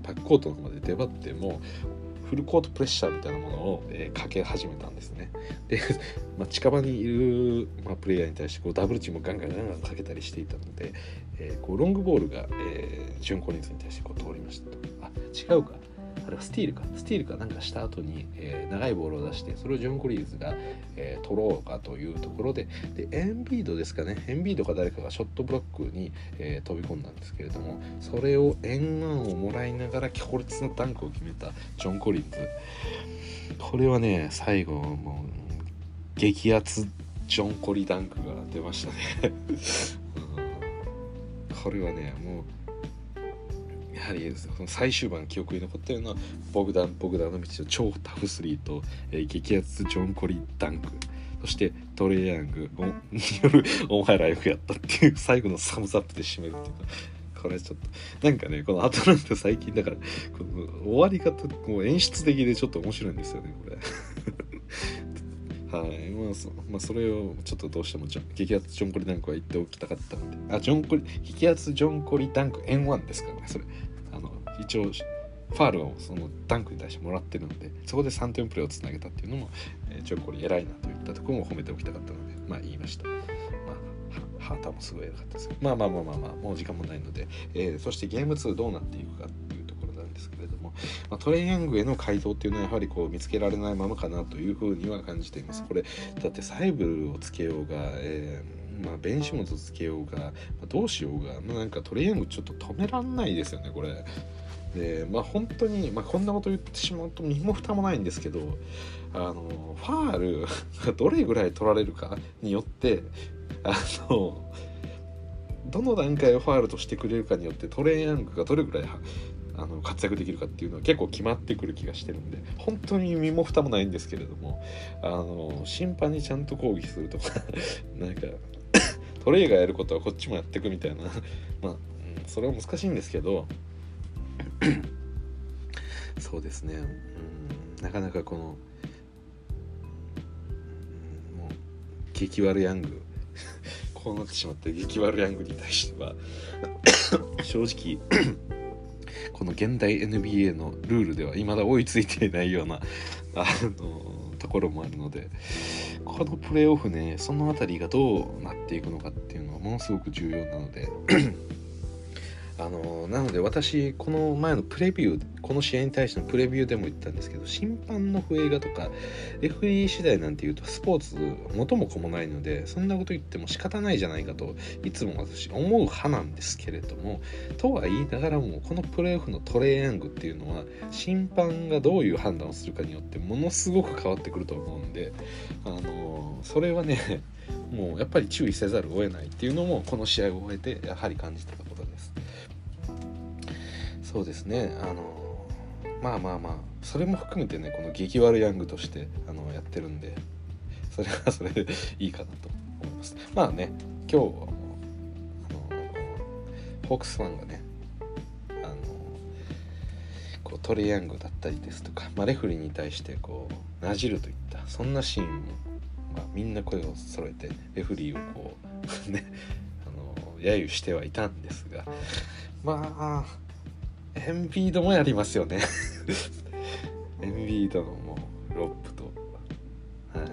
バックコートの方まで出張ってもフルコートプレッシャーみたいなものを、えー、かけ始めたんですね。で、[LAUGHS] まあ、近場にいる、まあ、プレイヤーに対してこうダブルチームをガンガンガンガンかけたりしていたので、えー、こうロングボールが、えー、ジュン・コリンズに対してこう通りましたと。あ違うか。あれはスティールか。スティールかなんかした後に、えー、長いボールを出してそれをジョン・コリーズが、えー、取ろうかというところででエンビードですかね。エンビードか誰かがショットブロックに、えー、飛び込んだんですけれどもそれを円盤をもらいながら強烈なダンクを決めたジョン・コリーズ。これはね最後もう激アツジョン・コリダンクが出ましたね。[LAUGHS] これはねもうやはりその最終盤記憶に残っているのはボグダン・ボグダノビッチの超タフスリーと、えー、激アツジョン・コリダンク。そしてトレイヤングによるお前らよくやったっていう最後のサムズアップで締めるっていうか。これちょっとなんかねこのアトランタ最近だからこの終わり方こう演出的でちょっと面白いんですよねこれ。[LAUGHS] はい、まあそまあ、それをちょっとどうしても激アツジョンコリダンクは言っておきたかったので。あジョンコリ激アツジョンコリダンク N1 ですからねそれ。一応ファールをそのダンクに対してもらってるのでそこで3点プレーをつなげたっていうのも、えー、ジョコリ偉いなといったところも褒めておきたかったのでまあ言いました。まあ、ハーターもすごい偉かったですまあまあまあまあまあもう時間もないので、えー、そしてゲーム2どうなっていくかっていうところなんですけれども、まあ、トレイヤングへの回答っていうのはやはりこう見つけられないままかなというふうには感じています。これだってサイブルをつけようが、えーまあ、ベンシモンズつけようが、まあ、どうしようが、まあ、なんかトレイヤングちょっと止めらんないですよねこれ。でまあ本当に、まあ、こんなこと言ってしまうと身も蓋もないんですけどあのファール [LAUGHS] がどれぐらい取られるかによってあのどの段階をファールとしてくれるかによってトレイヤングがどれぐらいあの活躍できるかっていうのは結構決まってくる気がしてるんで本当に身も蓋もないんですけれどもあの審判にちゃんと抗議するとか [LAUGHS] なんかトレイがやることはこっちもやってくみたいなまあ、うん、それは難しいんですけど [CLEARS THROAT] そうですね、うん、なかなかこの、もう激悪ヤング。[LAUGHS] こうなってしまった激悪ヤングに対しては [COUGHS] 正直 [COUGHS] この現代 NBA のルールでは未だ追いついていないような [LAUGHS] あのところもあるのでこのプレーオフねその辺りがどうなっていくのかっていうのはものすごく重要なのであのなので私この前のプレビューこの試合に対してのプレビューでも言ったんですけど審判の笛がとかレフリー次第なんていうとスポーツ元も子もないのでそんなこと言っても仕方ないじゃないかといつも私思う派なんですけれどもとは言いながらもこのプレーオフのトレーヤングっていうのは審判がどういう判断をするかによってものすごく変わってくると思うんであのそれはねもうやっぱり注意せざるを得ないっていうのもこの試合を終えてやはり感じたと。そうですね。あのまあまあまあそれも含めてねこの激悪ヤングとしてあのやってるんでそれはそれでいいかなと思います。まあね今日はもうあのホークスファンがねあのこうトレヤングだったりですとか、まあ、レフリーに対してこうなじるといったそんなシーンも、まあ、みんな声を揃えてレフリーをこう [LAUGHS] ねあの揶揄してはいたんですがまあエンビードもやりますよね。[LAUGHS] エンビードのもうロップと。はい。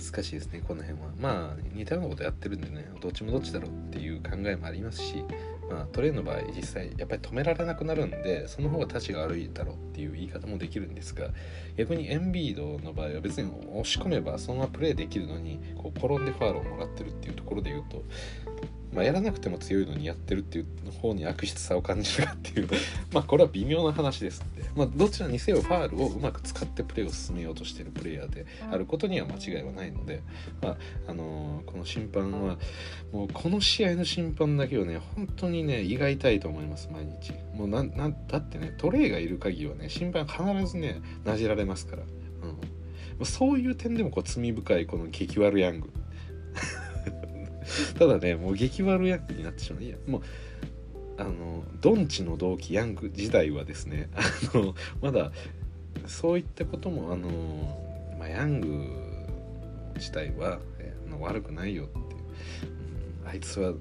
難しいですねこの辺は。まあ似たようなことやってるんでねどっちもどっちだろうっていう考えもありますしまあ、トレーの場合実際やっぱり止められなくなるんでその方が立ちが悪いだろうっていう言い方もできるんですが逆にエンビードの場合は別に押し込めばそのままプレーできるのにこう転んでファールをもらってるっていうところで言うとまあ、やらなくても強いのにやってるっていう方に悪質さを感じるかっていうまあこれは微妙な話ですんで、まあ、どちらにせよファールをうまく使ってプレーを進めようとしてるプレイヤーであることには間違いはないので、まああのー、この審判はもうこの試合の審判だけはね本当にね胃が痛いと思います毎日。もうななだってねトレイがいる限りはね審判必ずねなじられますから、うん、そういう点でもこう罪深いこの激悪ヤング。[LAUGHS] [LAUGHS] ただねもう激悪ヤングになってしまう。いやもうあのドンチの同期ヤング時代はですね [LAUGHS] あのまだそういったこともあの、まあ、ヤング自体は、えー、悪くないよって。いう、ん、あいつは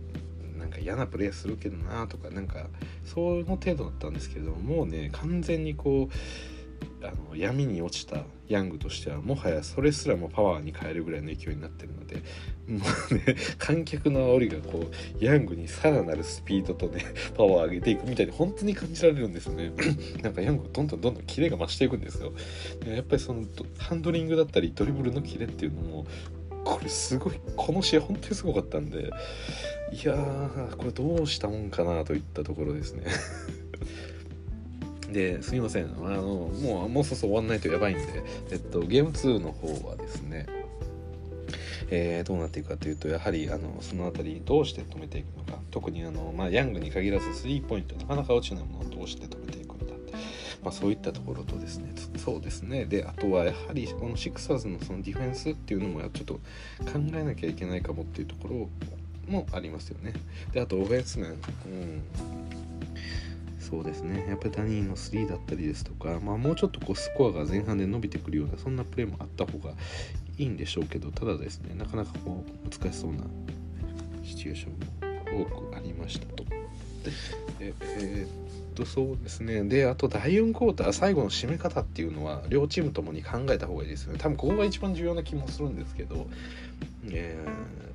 なんか嫌なプレーするけどなとかなんかその程度だったんですけれどももうね完全にこうあの闇に落ちたヤングとしてはもはやそれすらもパワーに変えるぐらいの勢いになってるのでもうね観客の煽りがこうヤングにさらなるスピードとね [LAUGHS] パワーを上げていくみたいに本当に感じられるんですよね。[CLEARS THROAT] なんかヤングどんどんどんどんキレが増していくんですよ。やっぱりそのハンドリングだったりドリブルのキレっていうのもこれすごいこの試合本当にすごかったんでいやーこれどうしたもんかなといったところですね。[LAUGHS] ですみません。あのもうもうそろそろ終わんないとやばいんで、えっと、ゲーム2の方はですねえー、どうなっていくかというとやはりあのその辺りどうして止めていくのか。特にあの、まあ、ヤングに限らずスリーポイントなかなか落ちないものをどうして止めていくんだまあ、そういったところとですね。そうですね。であとはやはりこのシックサーズのそのディフェンスっていうのもちょっと考えなきゃいけないかもっていうところもありますよね。であとオフェンス面、うん、そうですね。やっぱりダニーの3だったりですとか、まあ、もうちょっとこうスコアが前半で伸びてくるようなそんなプレーもあった方がいいんでしょうけどただですねなかなかこう難しそうなシチュエーションも多くありましたと。でえー、っとそうですね。であと第4クォーター最後の締め方っていうのは両チームともに考えた方がいいですよね。多分ここが一番重要な気もするんですけど、えー、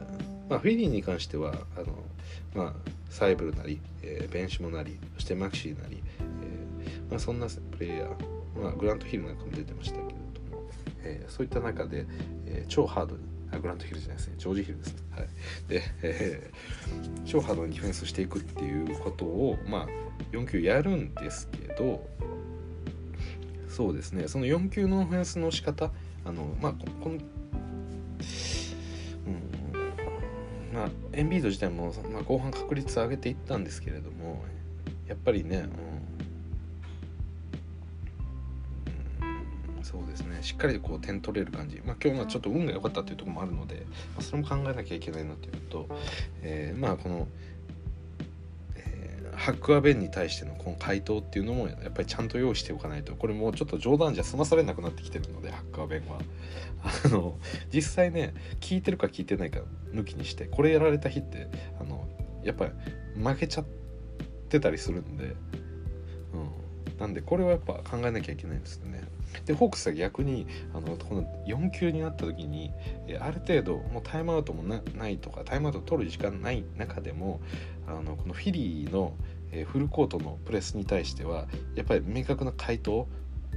まあ、フィリーに関してはあのまあ、サイブルなり、えー、ベンシモなりそしてマキシーなり、えーまあ、そんなプレイヤー、まあ、グラントヒルなんかも出てましたけれども、えー、そういった中で、えー、超ハードにあグラントヒルじゃないですねジョージヒルですね、はい、で、えー、超ハードにディフェンスしていくっていうことを、まあ、4球やるんですけどそうですねその4球のオフェンスの仕方あのまあこのまあエンビード自体も、まあ、後半確率上げていったんですけれどもやっぱりね、うん、そうですね。しっかりこう点取れる感じ、まあ、今日はちょっと運が良かったというところもあるので、まあ、それも考えなきゃいけないなというと、えー、まあこのハックアベンに対してのこの回答っていうのもやっぱりちゃんと用意しておかないとこれもうちょっと冗談じゃ済まされなくなってきてるのでハックアベンは。[LAUGHS] あの実際ね聞いてるか聞いてないか抜きにしてこれやられた日ってあのやっぱり負けちゃってたりするんで、うん、なんでこれはやっぱ考えなきゃいけないんですよね。でホークスは逆にあのこの4球になった時にある程度もうタイムアウトもないとかタイムアウト取る時間ない中でもあのこのフィリーのフルコートのプレスに対してはやっぱり明確な回答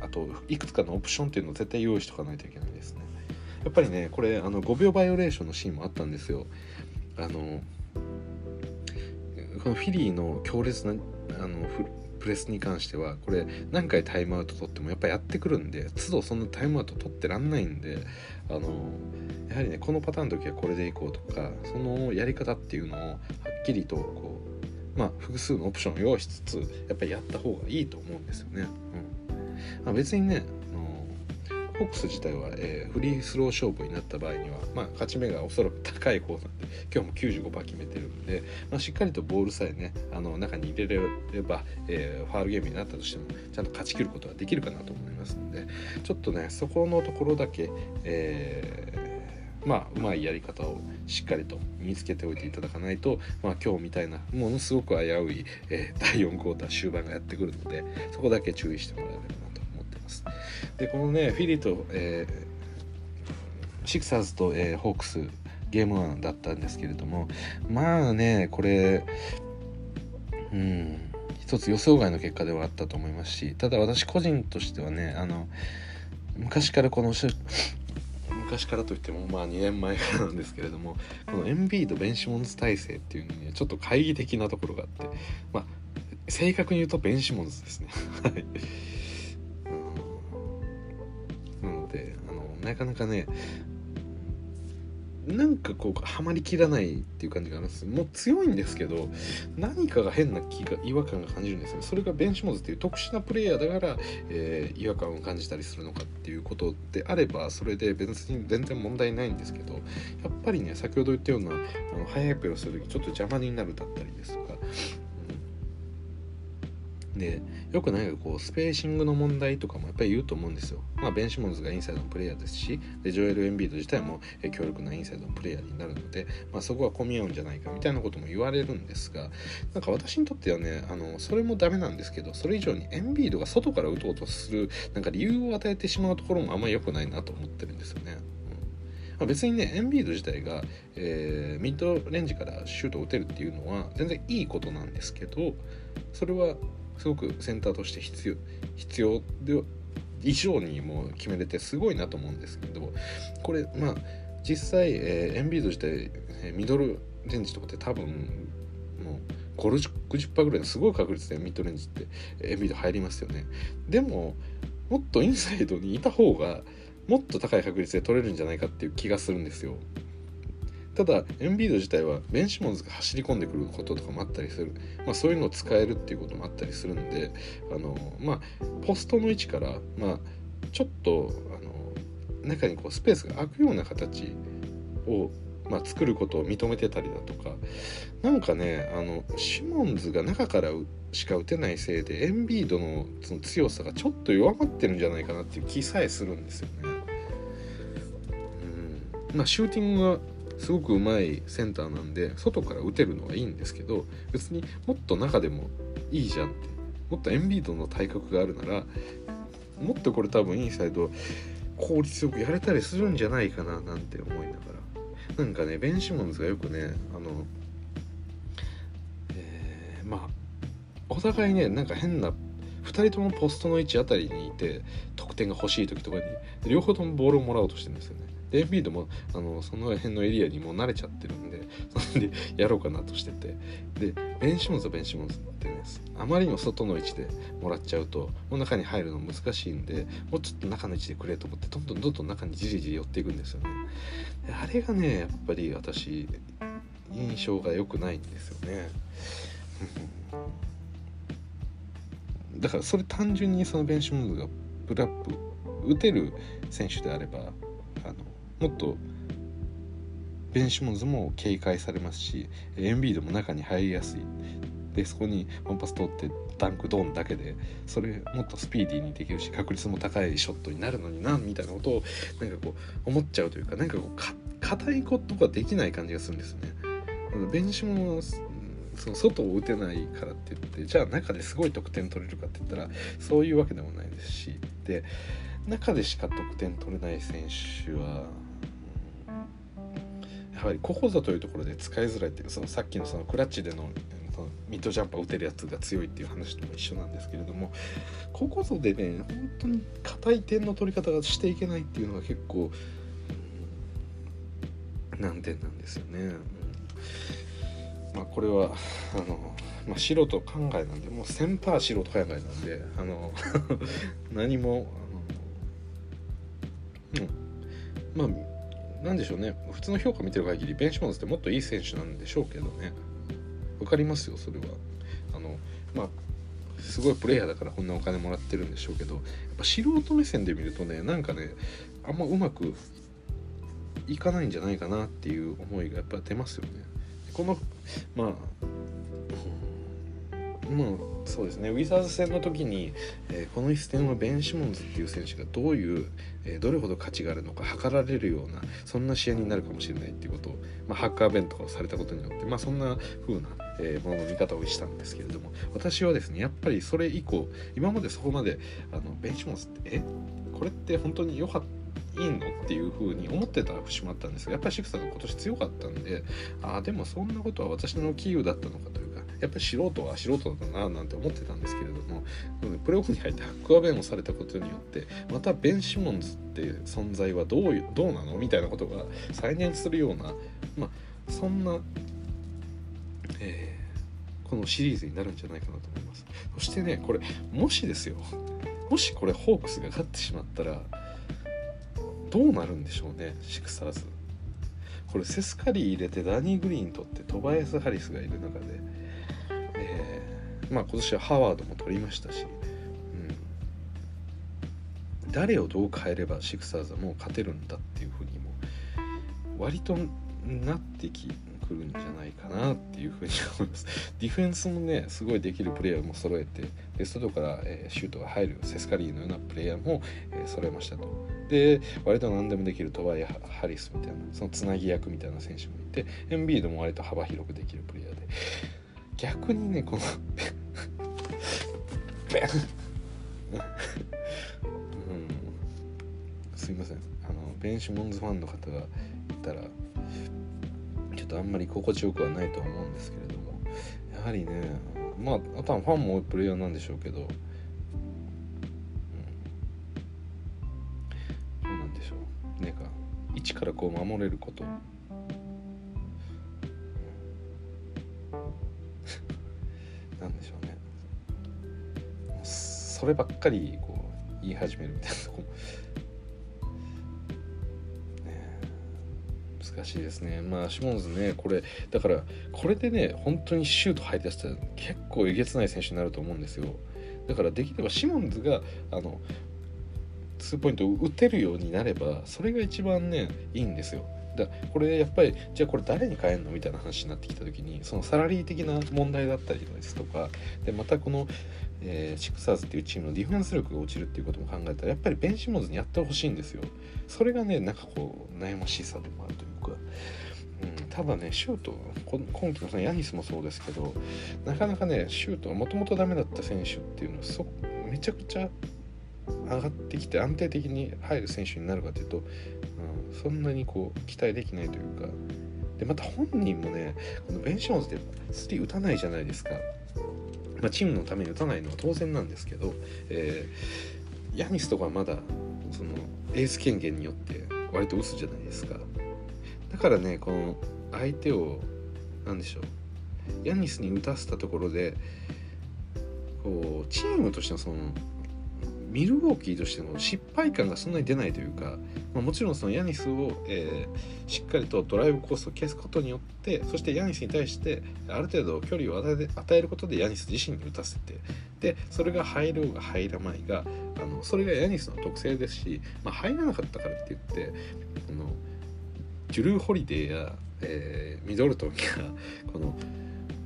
あといくつかのオプションっていうのを絶対用意しとかないといけないですね。やっぱりねこれあの5秒バイオレーションのシーンもあったんですよ。あのこのフィリーの強烈なあのプレスに関してはこれ何回タイムアウト取ってもやっぱやってくるんで都度そんなタイムアウト取ってらんないんであのやはりねこのパターンの時はこれでいこうとかそのやり方っていうのをはっきりとこうまあ複数のオプションを用意しつつやっぱりやった方がいいと思うんですよね。うんまあ、別にねホークス自体は、えー、フリースロー勝負になった場合には、まあ、勝ち目がおそらく高い方なんで今日も95%決めてるんで、まあ、しっかりとボールさえねあの中に入れれば、えー、ファールゲームになったとしてもちゃんと勝ちきることができるかなと思いますのでちょっとねそこのところだけ、えー、まあうまいやり方をしっかりと身につけておいていただかないと、まあ、今日みたいなものすごく危うい、えー、第4クォーター終盤がやってくるのでそこだけ注意してもらえればます。でこのねフィリーと、えー、シクサーズと、えー、ホークスゲーム1だったんですけれどもまあねこれうん一つ予想外の結果ではあったと思いますしただ私個人としてはねあの昔からこの [COUGHS] 昔からといってもまあ2年前からなんですけれどもこのエンビード・ベンシモンズ体制っていうのに、ちょっと懐疑的なところがあってまあ正確に言うとベンシモンズですね。[LAUGHS] はい。であのなかなかねなんかこうはまりきらないっていう感じがあるんです。もう強いんですけど何かが変な気が違和感が感じるんですよそれがベンシモズっていう特殊なプレイヤーだから、えー、違和感を感じたりするのかっていうことであればそれで別に全然問題ないんですけどやっぱりね先ほど言ったようなあの速いプレーをする時ちょっと邪魔になるだったりですとかでよくなんかこうスペーシングの問題とかもやっぱり言うと思うんですよ。まあベンシモンズがインサイドのプレイヤーですしでジョエル・エンビード自体も強力なインサイドのプレイヤーになるので、まあ、そこは混み合うんじゃないかみたいなことも言われるんですがなんか私にとってはねあのそれもダメなんですけどそれ以上にエンビードが外から打とうとするなんか理由を与えてしまうところもあんまり良くないなと思ってるんですよね。ま、別にねエンビード自体が、えー、ミッドレンジからシュートを打てるっていうのは全然いいことなんですけどそれはすごくセンターとして必要必要で以上にもう決めれてすごいなと思うんですけどこれまあ実際、えー、エンビード自体、えー、ミドルレンジとかって多分もう50%ぐらいのすごい確率でミッドレンジってエンビード入りますよね。でももっとインサイドにいた方がもっと高い確率で取れるんじゃないかっていう気がするんですよ。ただエンビード自体はベンシモンズが走り込んでくることとかもあったりする、まあ、そういうのを使えるっていうこともあったりするんであのまあポストの位置から、まあ、ちょっとあの中にこうスペースが空くような形をまあ、作ることを認めてたりだとか。なんかねあのシモンズが中からしか打てないせいでエンビードのその強さがちょっと弱まってるんじゃないかなっていう気さえするんですよね。うん。まあ、シューティングはすごくうまいセンターなんで外から打てるのはいいんですけど別にもっと中でもいいじゃんってもっとエンビードの体格があるならもっとこれ多分インサイド効率よくやれたりするんじゃないかななんて思いながら。なんかねベン・シモンズがよくねあのえー、まあお互いねなんか変な2人ともポストの位置あたりにいて得点が欲しい時とかに両方ともボールをもらおうとしてるんですよね。エンビードもあのその辺のエリアにもう慣れちゃってるんで [LAUGHS] それでやろうかなとしてて。でベンシモンズはベンシモンズってねあまりにも外の位置でもらっちゃうともう中に入るの難しいんでもうちょっと中の位置でくれと思ってどんどんどんどん中にじりじり寄っていくんですよね。あれがねやっぱり私印象が良くないんですよね。だからそれ単純にそのベンシモンズがプラップ打てる選手であればもっとベンシモンズも警戒されますしエンビードも中に入りやすいでそこにワンパス通ってダンクドーンだけでそれもっとスピーディーにできるし確率も高いショットになるのになみたいなことをなんかこう思っちゃうというかなんかこう硬いことができない感じがするんですね。ベンシモンはその外を打てないからって言ってじゃあ中ですごい得点取れるかって言ったらそういうわけでもないですしで中でしか得点取れない選手は、やはりここぞというところで使いづらいっていうそのさっきのそのクラッチでのミッドジャンパー打てるやつが強いっていう話とも一緒なんですけれどもここぞでね本当に硬い点の取り方がしていけないっていうのが結構、難点なんですよね。うんまあ、これはあの、まあ、素人考えなんでもう1000%素人考えなんであの [LAUGHS] 何もあの、うん、まあなんでしょうね。普通の評価見てる限りベンシモンズってもっといい選手なんでしょうけどね。分かりますよそれは。あのまあすごいプレイヤーだからこんなお金もらってるんでしょうけどやっぱ素人目線で見るとねなんかねあんまうまくいかないんじゃないかなっていう思いがやっぱ出ますよね。このまあまあそうですね。ウィザーズ戦の時に、えー、この一戦はベン・シモンズっていう選手がどういう、えー、どれほど価値があるのか測られるようなそんな試合になるかもしれないっていうことを、まあ、ハッカー弁とかをされたことによって、まあ、そんな風な、えー、ものの見方をしたんですけれども私はですねやっぱりそれ以降今までそこまであのベン・シモンズってえ？これって本当に良かったいいの？っていう風に思ってた節もあったんですがやっぱりシクサが今年強かったんでああでもそんなことは私のキーウだったのかというかやっぱ素人は素人だななんて思ってたんですけれどもプレオフに入ってハックアベンをされたことによってまたベン・シモンズっていう存在はどうどうなの？みたいなことが再燃するようなまあそんな、えー、このシリーズになるんじゃないかなと思います。そしてねこれもしですよもしこれホークスが勝ってしまったらどうなるんでしょうねシクサーズ。これセスカリー入れてダニー・グリーンとってトバヤス・ハリスがいる中で、えー、まあ今年はハワードも取りましたし、うん、誰をどう変えればシクサーズはもう勝てるんだっていうふうにも割となってきくるんじゃないかなっていうふうに思います。ディフェンスもねすごいできるプレイヤーも揃えてで外から、え、シュートが入るセスカリーのようなプレイヤーも、え、揃えましたと。で割と何でもできるトバイ・ハリスみたいなそのつなぎ役みたいな選手もいてエンビードも割と幅広くできるプレイヤーで。逆にねこのベンうん。すいません。あのベンシモンズファンの方がいたらちょっとあんまり心地よくはないとは思うんですけれども。やはりねまああとはファンも多いプレイヤーなんでしょうけど、うん、どうなんでしょう。ねか。一からこう守れること、そればっかりこう言い始めるみたいなとこ難しいですね。まあシモンズねこれだからこれでね本当にシュート入り出したら結構えげつない選手になると思うんですよ。だからできればシモンズがあのツーポイントを打てるようになればそれが一番ねいいんですよ。だこれやっぱりじゃあこれ誰に変えるの？みたいな話になってきた時にそのサラリー的な問題だったりですとかでまたこのえー、シクサーズっていうチームのディフェンス力が落ちるっていうことも考えたらやっぱりベンシモンズにやってほしいんですよ。それがねなんかこう悩ましさでもあるというか、うん、ただねシュート今季のそのヤニスもそうですけどなかなかねシュートはもともとダメだった選手っていうのはそめちゃくちゃ上がってきて安定的に入る選手になるかというと、うん、そんなにこう期待できないというか。でまた本人もねこのベンシモンズってスリー打たないじゃないですか。まあ、チームのために打たないのは当然なんですけど、えー、ヤニスとかはまだそのエース権限によって割と打つじゃないですか。だからねこの相手を何でしょうヤニスに打たせたところでこうチームとしてのそのミルウォーキーとしての失敗感がそんなに出ないというか、まあ、もちろんそのヤニスを、えー、しっかりとドライブコースを消すことによってそしてヤニスに対してある程度距離を与えることでヤニス自身に打たせてでそれが入ろうが入らないがあのそれがヤニスの特性ですし、まあ、入らなかったからって言ってあのジュルー・ホリデーや、えー、ミドルトンがこの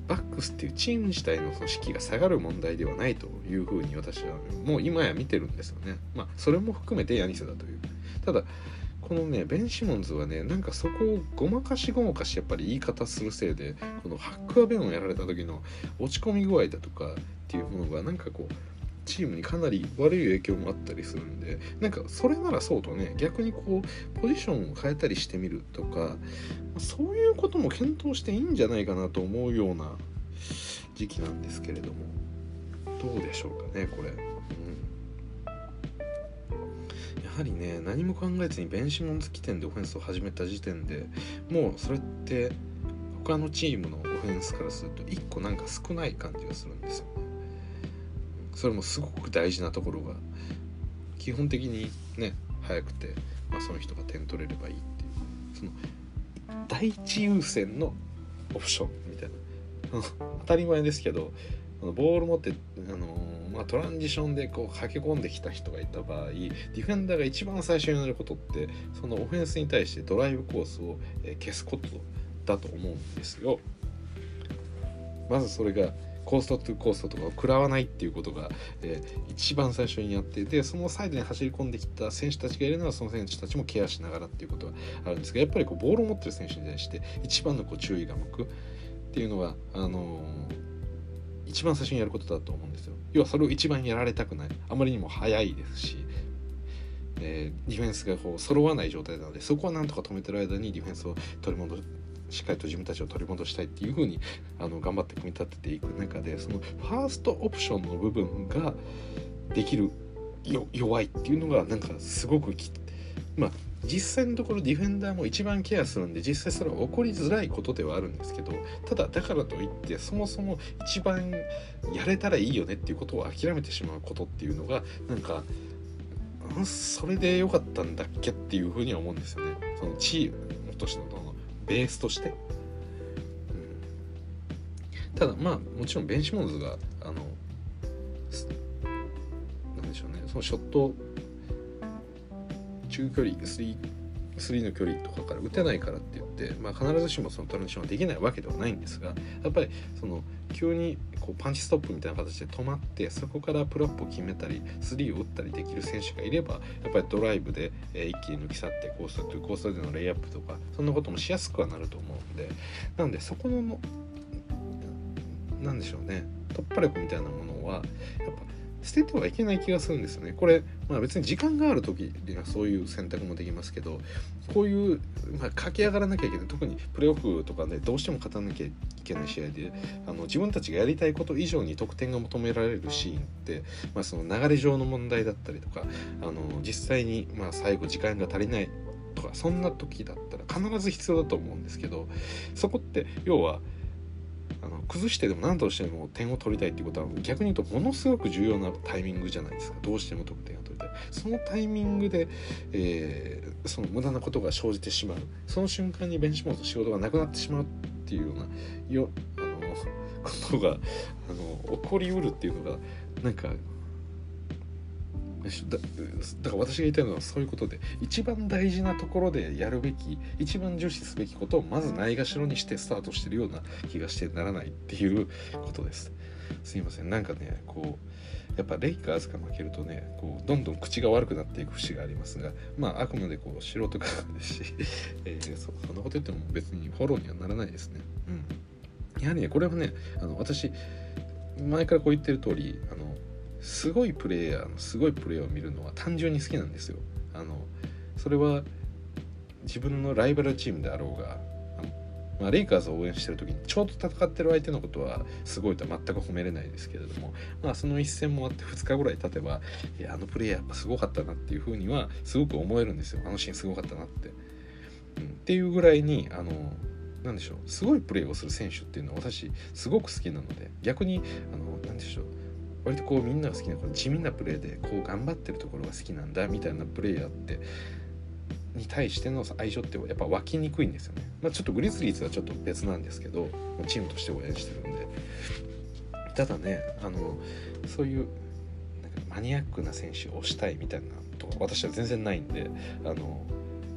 バックスっていうチーム自体の士気が下がる問題ではないというふうに私はもう今や見てるんですよね。まあそれも含めてヤニスだという。ただこのねベン・シモンズはねなんかそこをごまかしごまかしやっぱり言い方するせいでこのハックアベンをやられた時の落ち込み具合だとかっていうものがなんかこうチームにかなり悪い影響もあったりするんでなんかそれならそうとね逆にこうポジションを変えたりしてみるとかそういうことも検討していいんじゃないかなと思うような時期なんですけれどもどうでしょうかねこれ、うん、やはりね何も考えずにベンシモンズ起点でオフェンスを始めた時点でもうそれって他のチームのオフェンスからすると1個なんか少ない感じがするんですよ。ねそれもすごく大事なところが基本的にね早くて、まあ、その人が点取れればいいっていう。その第一優先のオプションみたいな。[LAUGHS] 当たり前ですけどボール持ってあのまあ、トランジションでこう駆け込んできた人がいた場合ディフェンダーが一番最初にやることってそのオフェンスに対してドライブコースを消すことだと思うんですよ。まずそれがコーストトゥコーストとかを食らわないっていうことが、えー、一番最初にやってでそのサイドに走り込んできた選手たちがいるのはその選手たちもケアしながらっていうことがあるんですがやっぱりこうボールを持ってる選手に対して一番のこう注意が向くっていうのが、あのー、一番最初にやることだと思うんですよ。要はそれを一番やられたくないあまりにも速いですし。えー、ディフェンスがこう揃わない状態なのでそこはなんとか止めてる間にディフェンスを取り戻しっかりと自分たちを取り戻したいっていう風にあに頑張って組み立てていく中でそのファーストオプションの部分ができる弱いっていうのがなんかすごくまあ実際のところディフェンダーも一番ケアするんで実際それは起こりづらいことではあるんですけどただだからといってそもそも一番やれたらいいよねっていうことを諦めてしまうことっていうのがなんかそれで良かったんだっけっていうふうには思うんですよね。そのチームとしてのベースとして、うん、ただまあもちろんベンシモンズがあのなんでしょうね。そのショット中距離3 3の距離とかから打てないからって言って、まあ、必ずしもそのトランジションはできないわけではないんですがやっぱりその急にこうパンチストップみたいな形で止まってそこからプロップを決めたりスリーを打ったりできる選手がいればやっぱりドライブで、一気に抜き去ってコーストコースでのレイアップとかそんなこともしやすくはなると思うんでなんでそこのなんでしょうね突破力みたいなものはやっぱ捨ててはいけない気がするんですよね。これ、まあ、別に時間がある時にはそういう選択もできますけどこういう、まあ、駆け上がらなきゃいけない特にプレーオフとかで、ね、どうしても勝たなきゃいけない試合であの自分たちがやりたいこと以上に得点が求められるシーンって、まあ、その流れ上の問題だったりとかあの実際にまあ最後時間が足りないとかそんな時だったら必ず必要だと思うんですけどそこって要はあの崩してでも何としても点を取りたいっていうことは逆に言うとものすごく重要なタイミングじゃないですか。どうしても得点を取りたい。そのタイミングで、えー、その無駄なことが生じてしまう。その瞬間にベンチモード仕事がなくなってしまうっていうようなよあのことがあの起こりうるっていうのがなんかだだから私が言いたいのはそういうことで一番大事なところでやるべき一番重視すべきことをまずないがしろにしてスタートしてるような気がしてならないっていうことです。すいません。なんかねこうやっぱレイカーズが負けるとねこうどんどん口が悪くなっていく節がありますがまああくまでこう素人かですし、[LAUGHS] えー、そそんなこと言っても別にフォローにはならないですね。うん。やはりねこれはねあの私前からこう言ってる通りあのすごいプレイヤーのすごいプレーを見るのは単純に好きなんですよ。あのそれは自分のライバルチームであろうがまあ、レイカーズを応援してる時にちょうど戦ってる相手のことはすごいとは全く褒めれないですけれども、まあ、その一戦もあって2日ぐらい経てばいやあのプレイヤーやっぱすごかったなっていうふうにはすごく思えるんですよあのシーンすごかったなって。うん、っていうぐらいにあのなんでしょうすごいプレーをする選手っていうのは私すごく好きなので逆にあのなんでしょう割とこうみんなが好きなこの地味なプレーでこう頑張ってるところが好きなんだみたいなプレイヤーってに対しての相性ってやっぱ湧きにくいんですよね。まあ、ちょっとグリズリーズはちょっと別なんですけどチームとして応援してるんで。ただねあのそういうなんかマニアックな選手を推したいみたいなとか私は全然ないんであの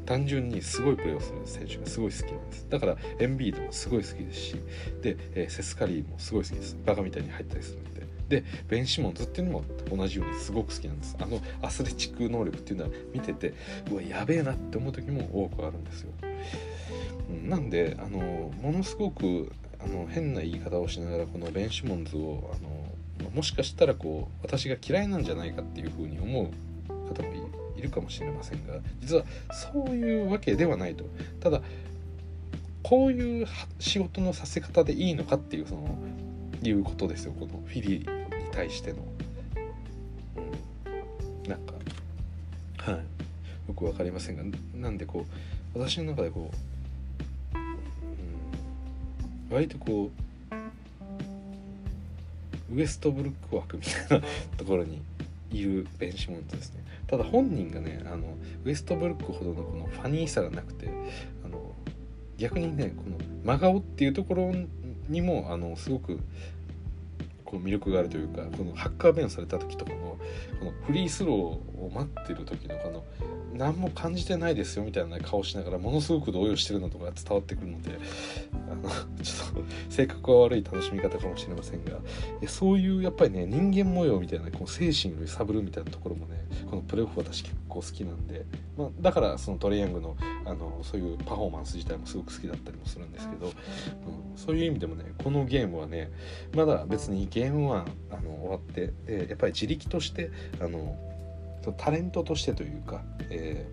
単純にすごいプレーをする選手がすごい好きなんです。だからエンビードもすごい好きですしで、えー、セスカリーもすごい好きです。バカみたいに入ったりするんで。でベン・シモンズっていうのも同じようにすごく好きなんです。あのアスレチック能力っていうのは見ててうわやべえなって思う時も多くあるんですよ、うん、なんであのものすごくあの変な言い方をしながらこのベン・シモンズをあのもしかしたらこう私が嫌いなんじゃないかっていうふうに思う方もいるかもしれませんが実はそういうわけではないと。ただこういう仕事のさせ方でいいのかっていうそのいうことですよこのフィリー。対しての、うん、なんかはい。よく分かりませんがなんでこう私の中でこう、うん、割とこうウエストブルック枠みたいなところにいるベンシモンですね。ただ本人がねあのウエストブルックほどのこのファニーさがなくてあの逆にねこの真顔っていうところにもあのすごくこう魅力があるというかこのハッカー弁をされた時とかのこのフリースローを待ってる時のこの何も感じてないですよみたいな顔しながらものすごく動揺してるのとか伝わってくるのであのちょっと性格は悪い楽しみ方かもしれませんがそういうやっぱりね人間模様みたいなこう精神を揺さぶるみたいなところもねこのプレーオフ私結構好きなんで、まあ、だからそのトレイヤングのあのそういうパフォーマンス自体もすごく好きだったりもするんですけど、うん、そういう意味でもねこのゲームはねまだ別にゲーム1あの終わってでやっぱり自力としてあのタレントとしてというか、え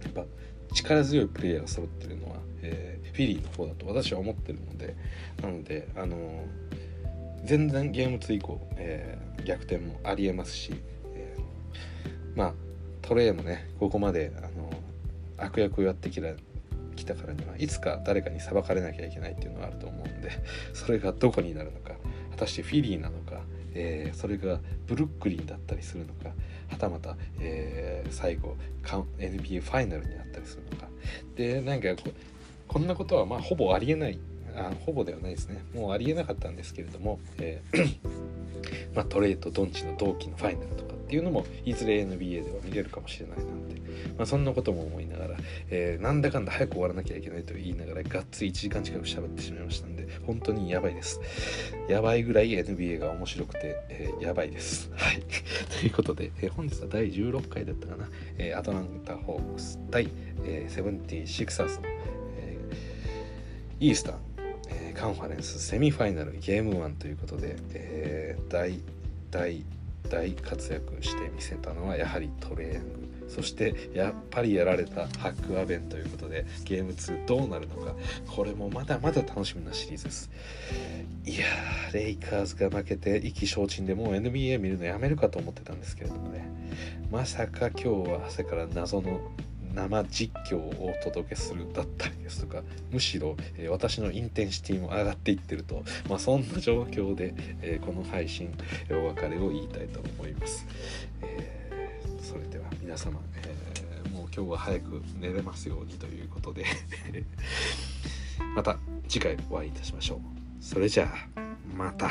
ー、やっぱ力強いプレイヤーが揃ってるのは、えー、フィリーの方だと私は思ってるのでなのであの全然ゲーム2以降、えー、逆転もありえますし、えー、まあトレイもねここまであの悪役をやってきた来たからにはいつか誰かに裁かれなきゃいけないっていうのがあると思うんでそれがどこになるのか果たしてフィリーなのか、えー、それがブルックリンだったりするのかはたまた、えー、最後 NBA ファイナルになったりするのか。でなんかこんなことはまあほぼありえないあほぼではないですね。もうありえなかったんですけれども、えーまあ、トレイとドンチの同期のファイナルとかっていうのもいずれ NBA では見れるかもしれないなんて、まあ、そんなことも思いながら、えー、なんだかんだ早く終わらなきゃいけないと言いながらがっつり1時間近く喋ってしまいましたんで本当にやばいです。やばいぐらい NBA が面白くて、えー、やばいです。はい。[LAUGHS] ということで、えー、本日は第16回だったかな、えー、アトランタ・ホークス対、えー、セブンティシクサーズの、えー、イースタンカンファレンスセミファイナルゲーム1ということで、えー、大大大活躍してみせたのはやはりトレーヤング。そしてやっぱりやられたハックアベンということでゲーム2どうなるのか。これもまだまだ楽しみなシリーズです。いやーレイカーズが負けて意気消沈でもう NBA 見るのやめるかと思ってたんですけれどもね。まさか今日は朝から謎の生実況をお届けするだったりですとかむしろ、えー、私のインテンシティも上がっていってると、まあ、そんな状況で、えー、この配信お別れを言いたいと思います、えー、それでは皆様、えーもう今日は早く寝れますようにということで [LAUGHS] また次回お会いいたしましょうそれじゃあまた。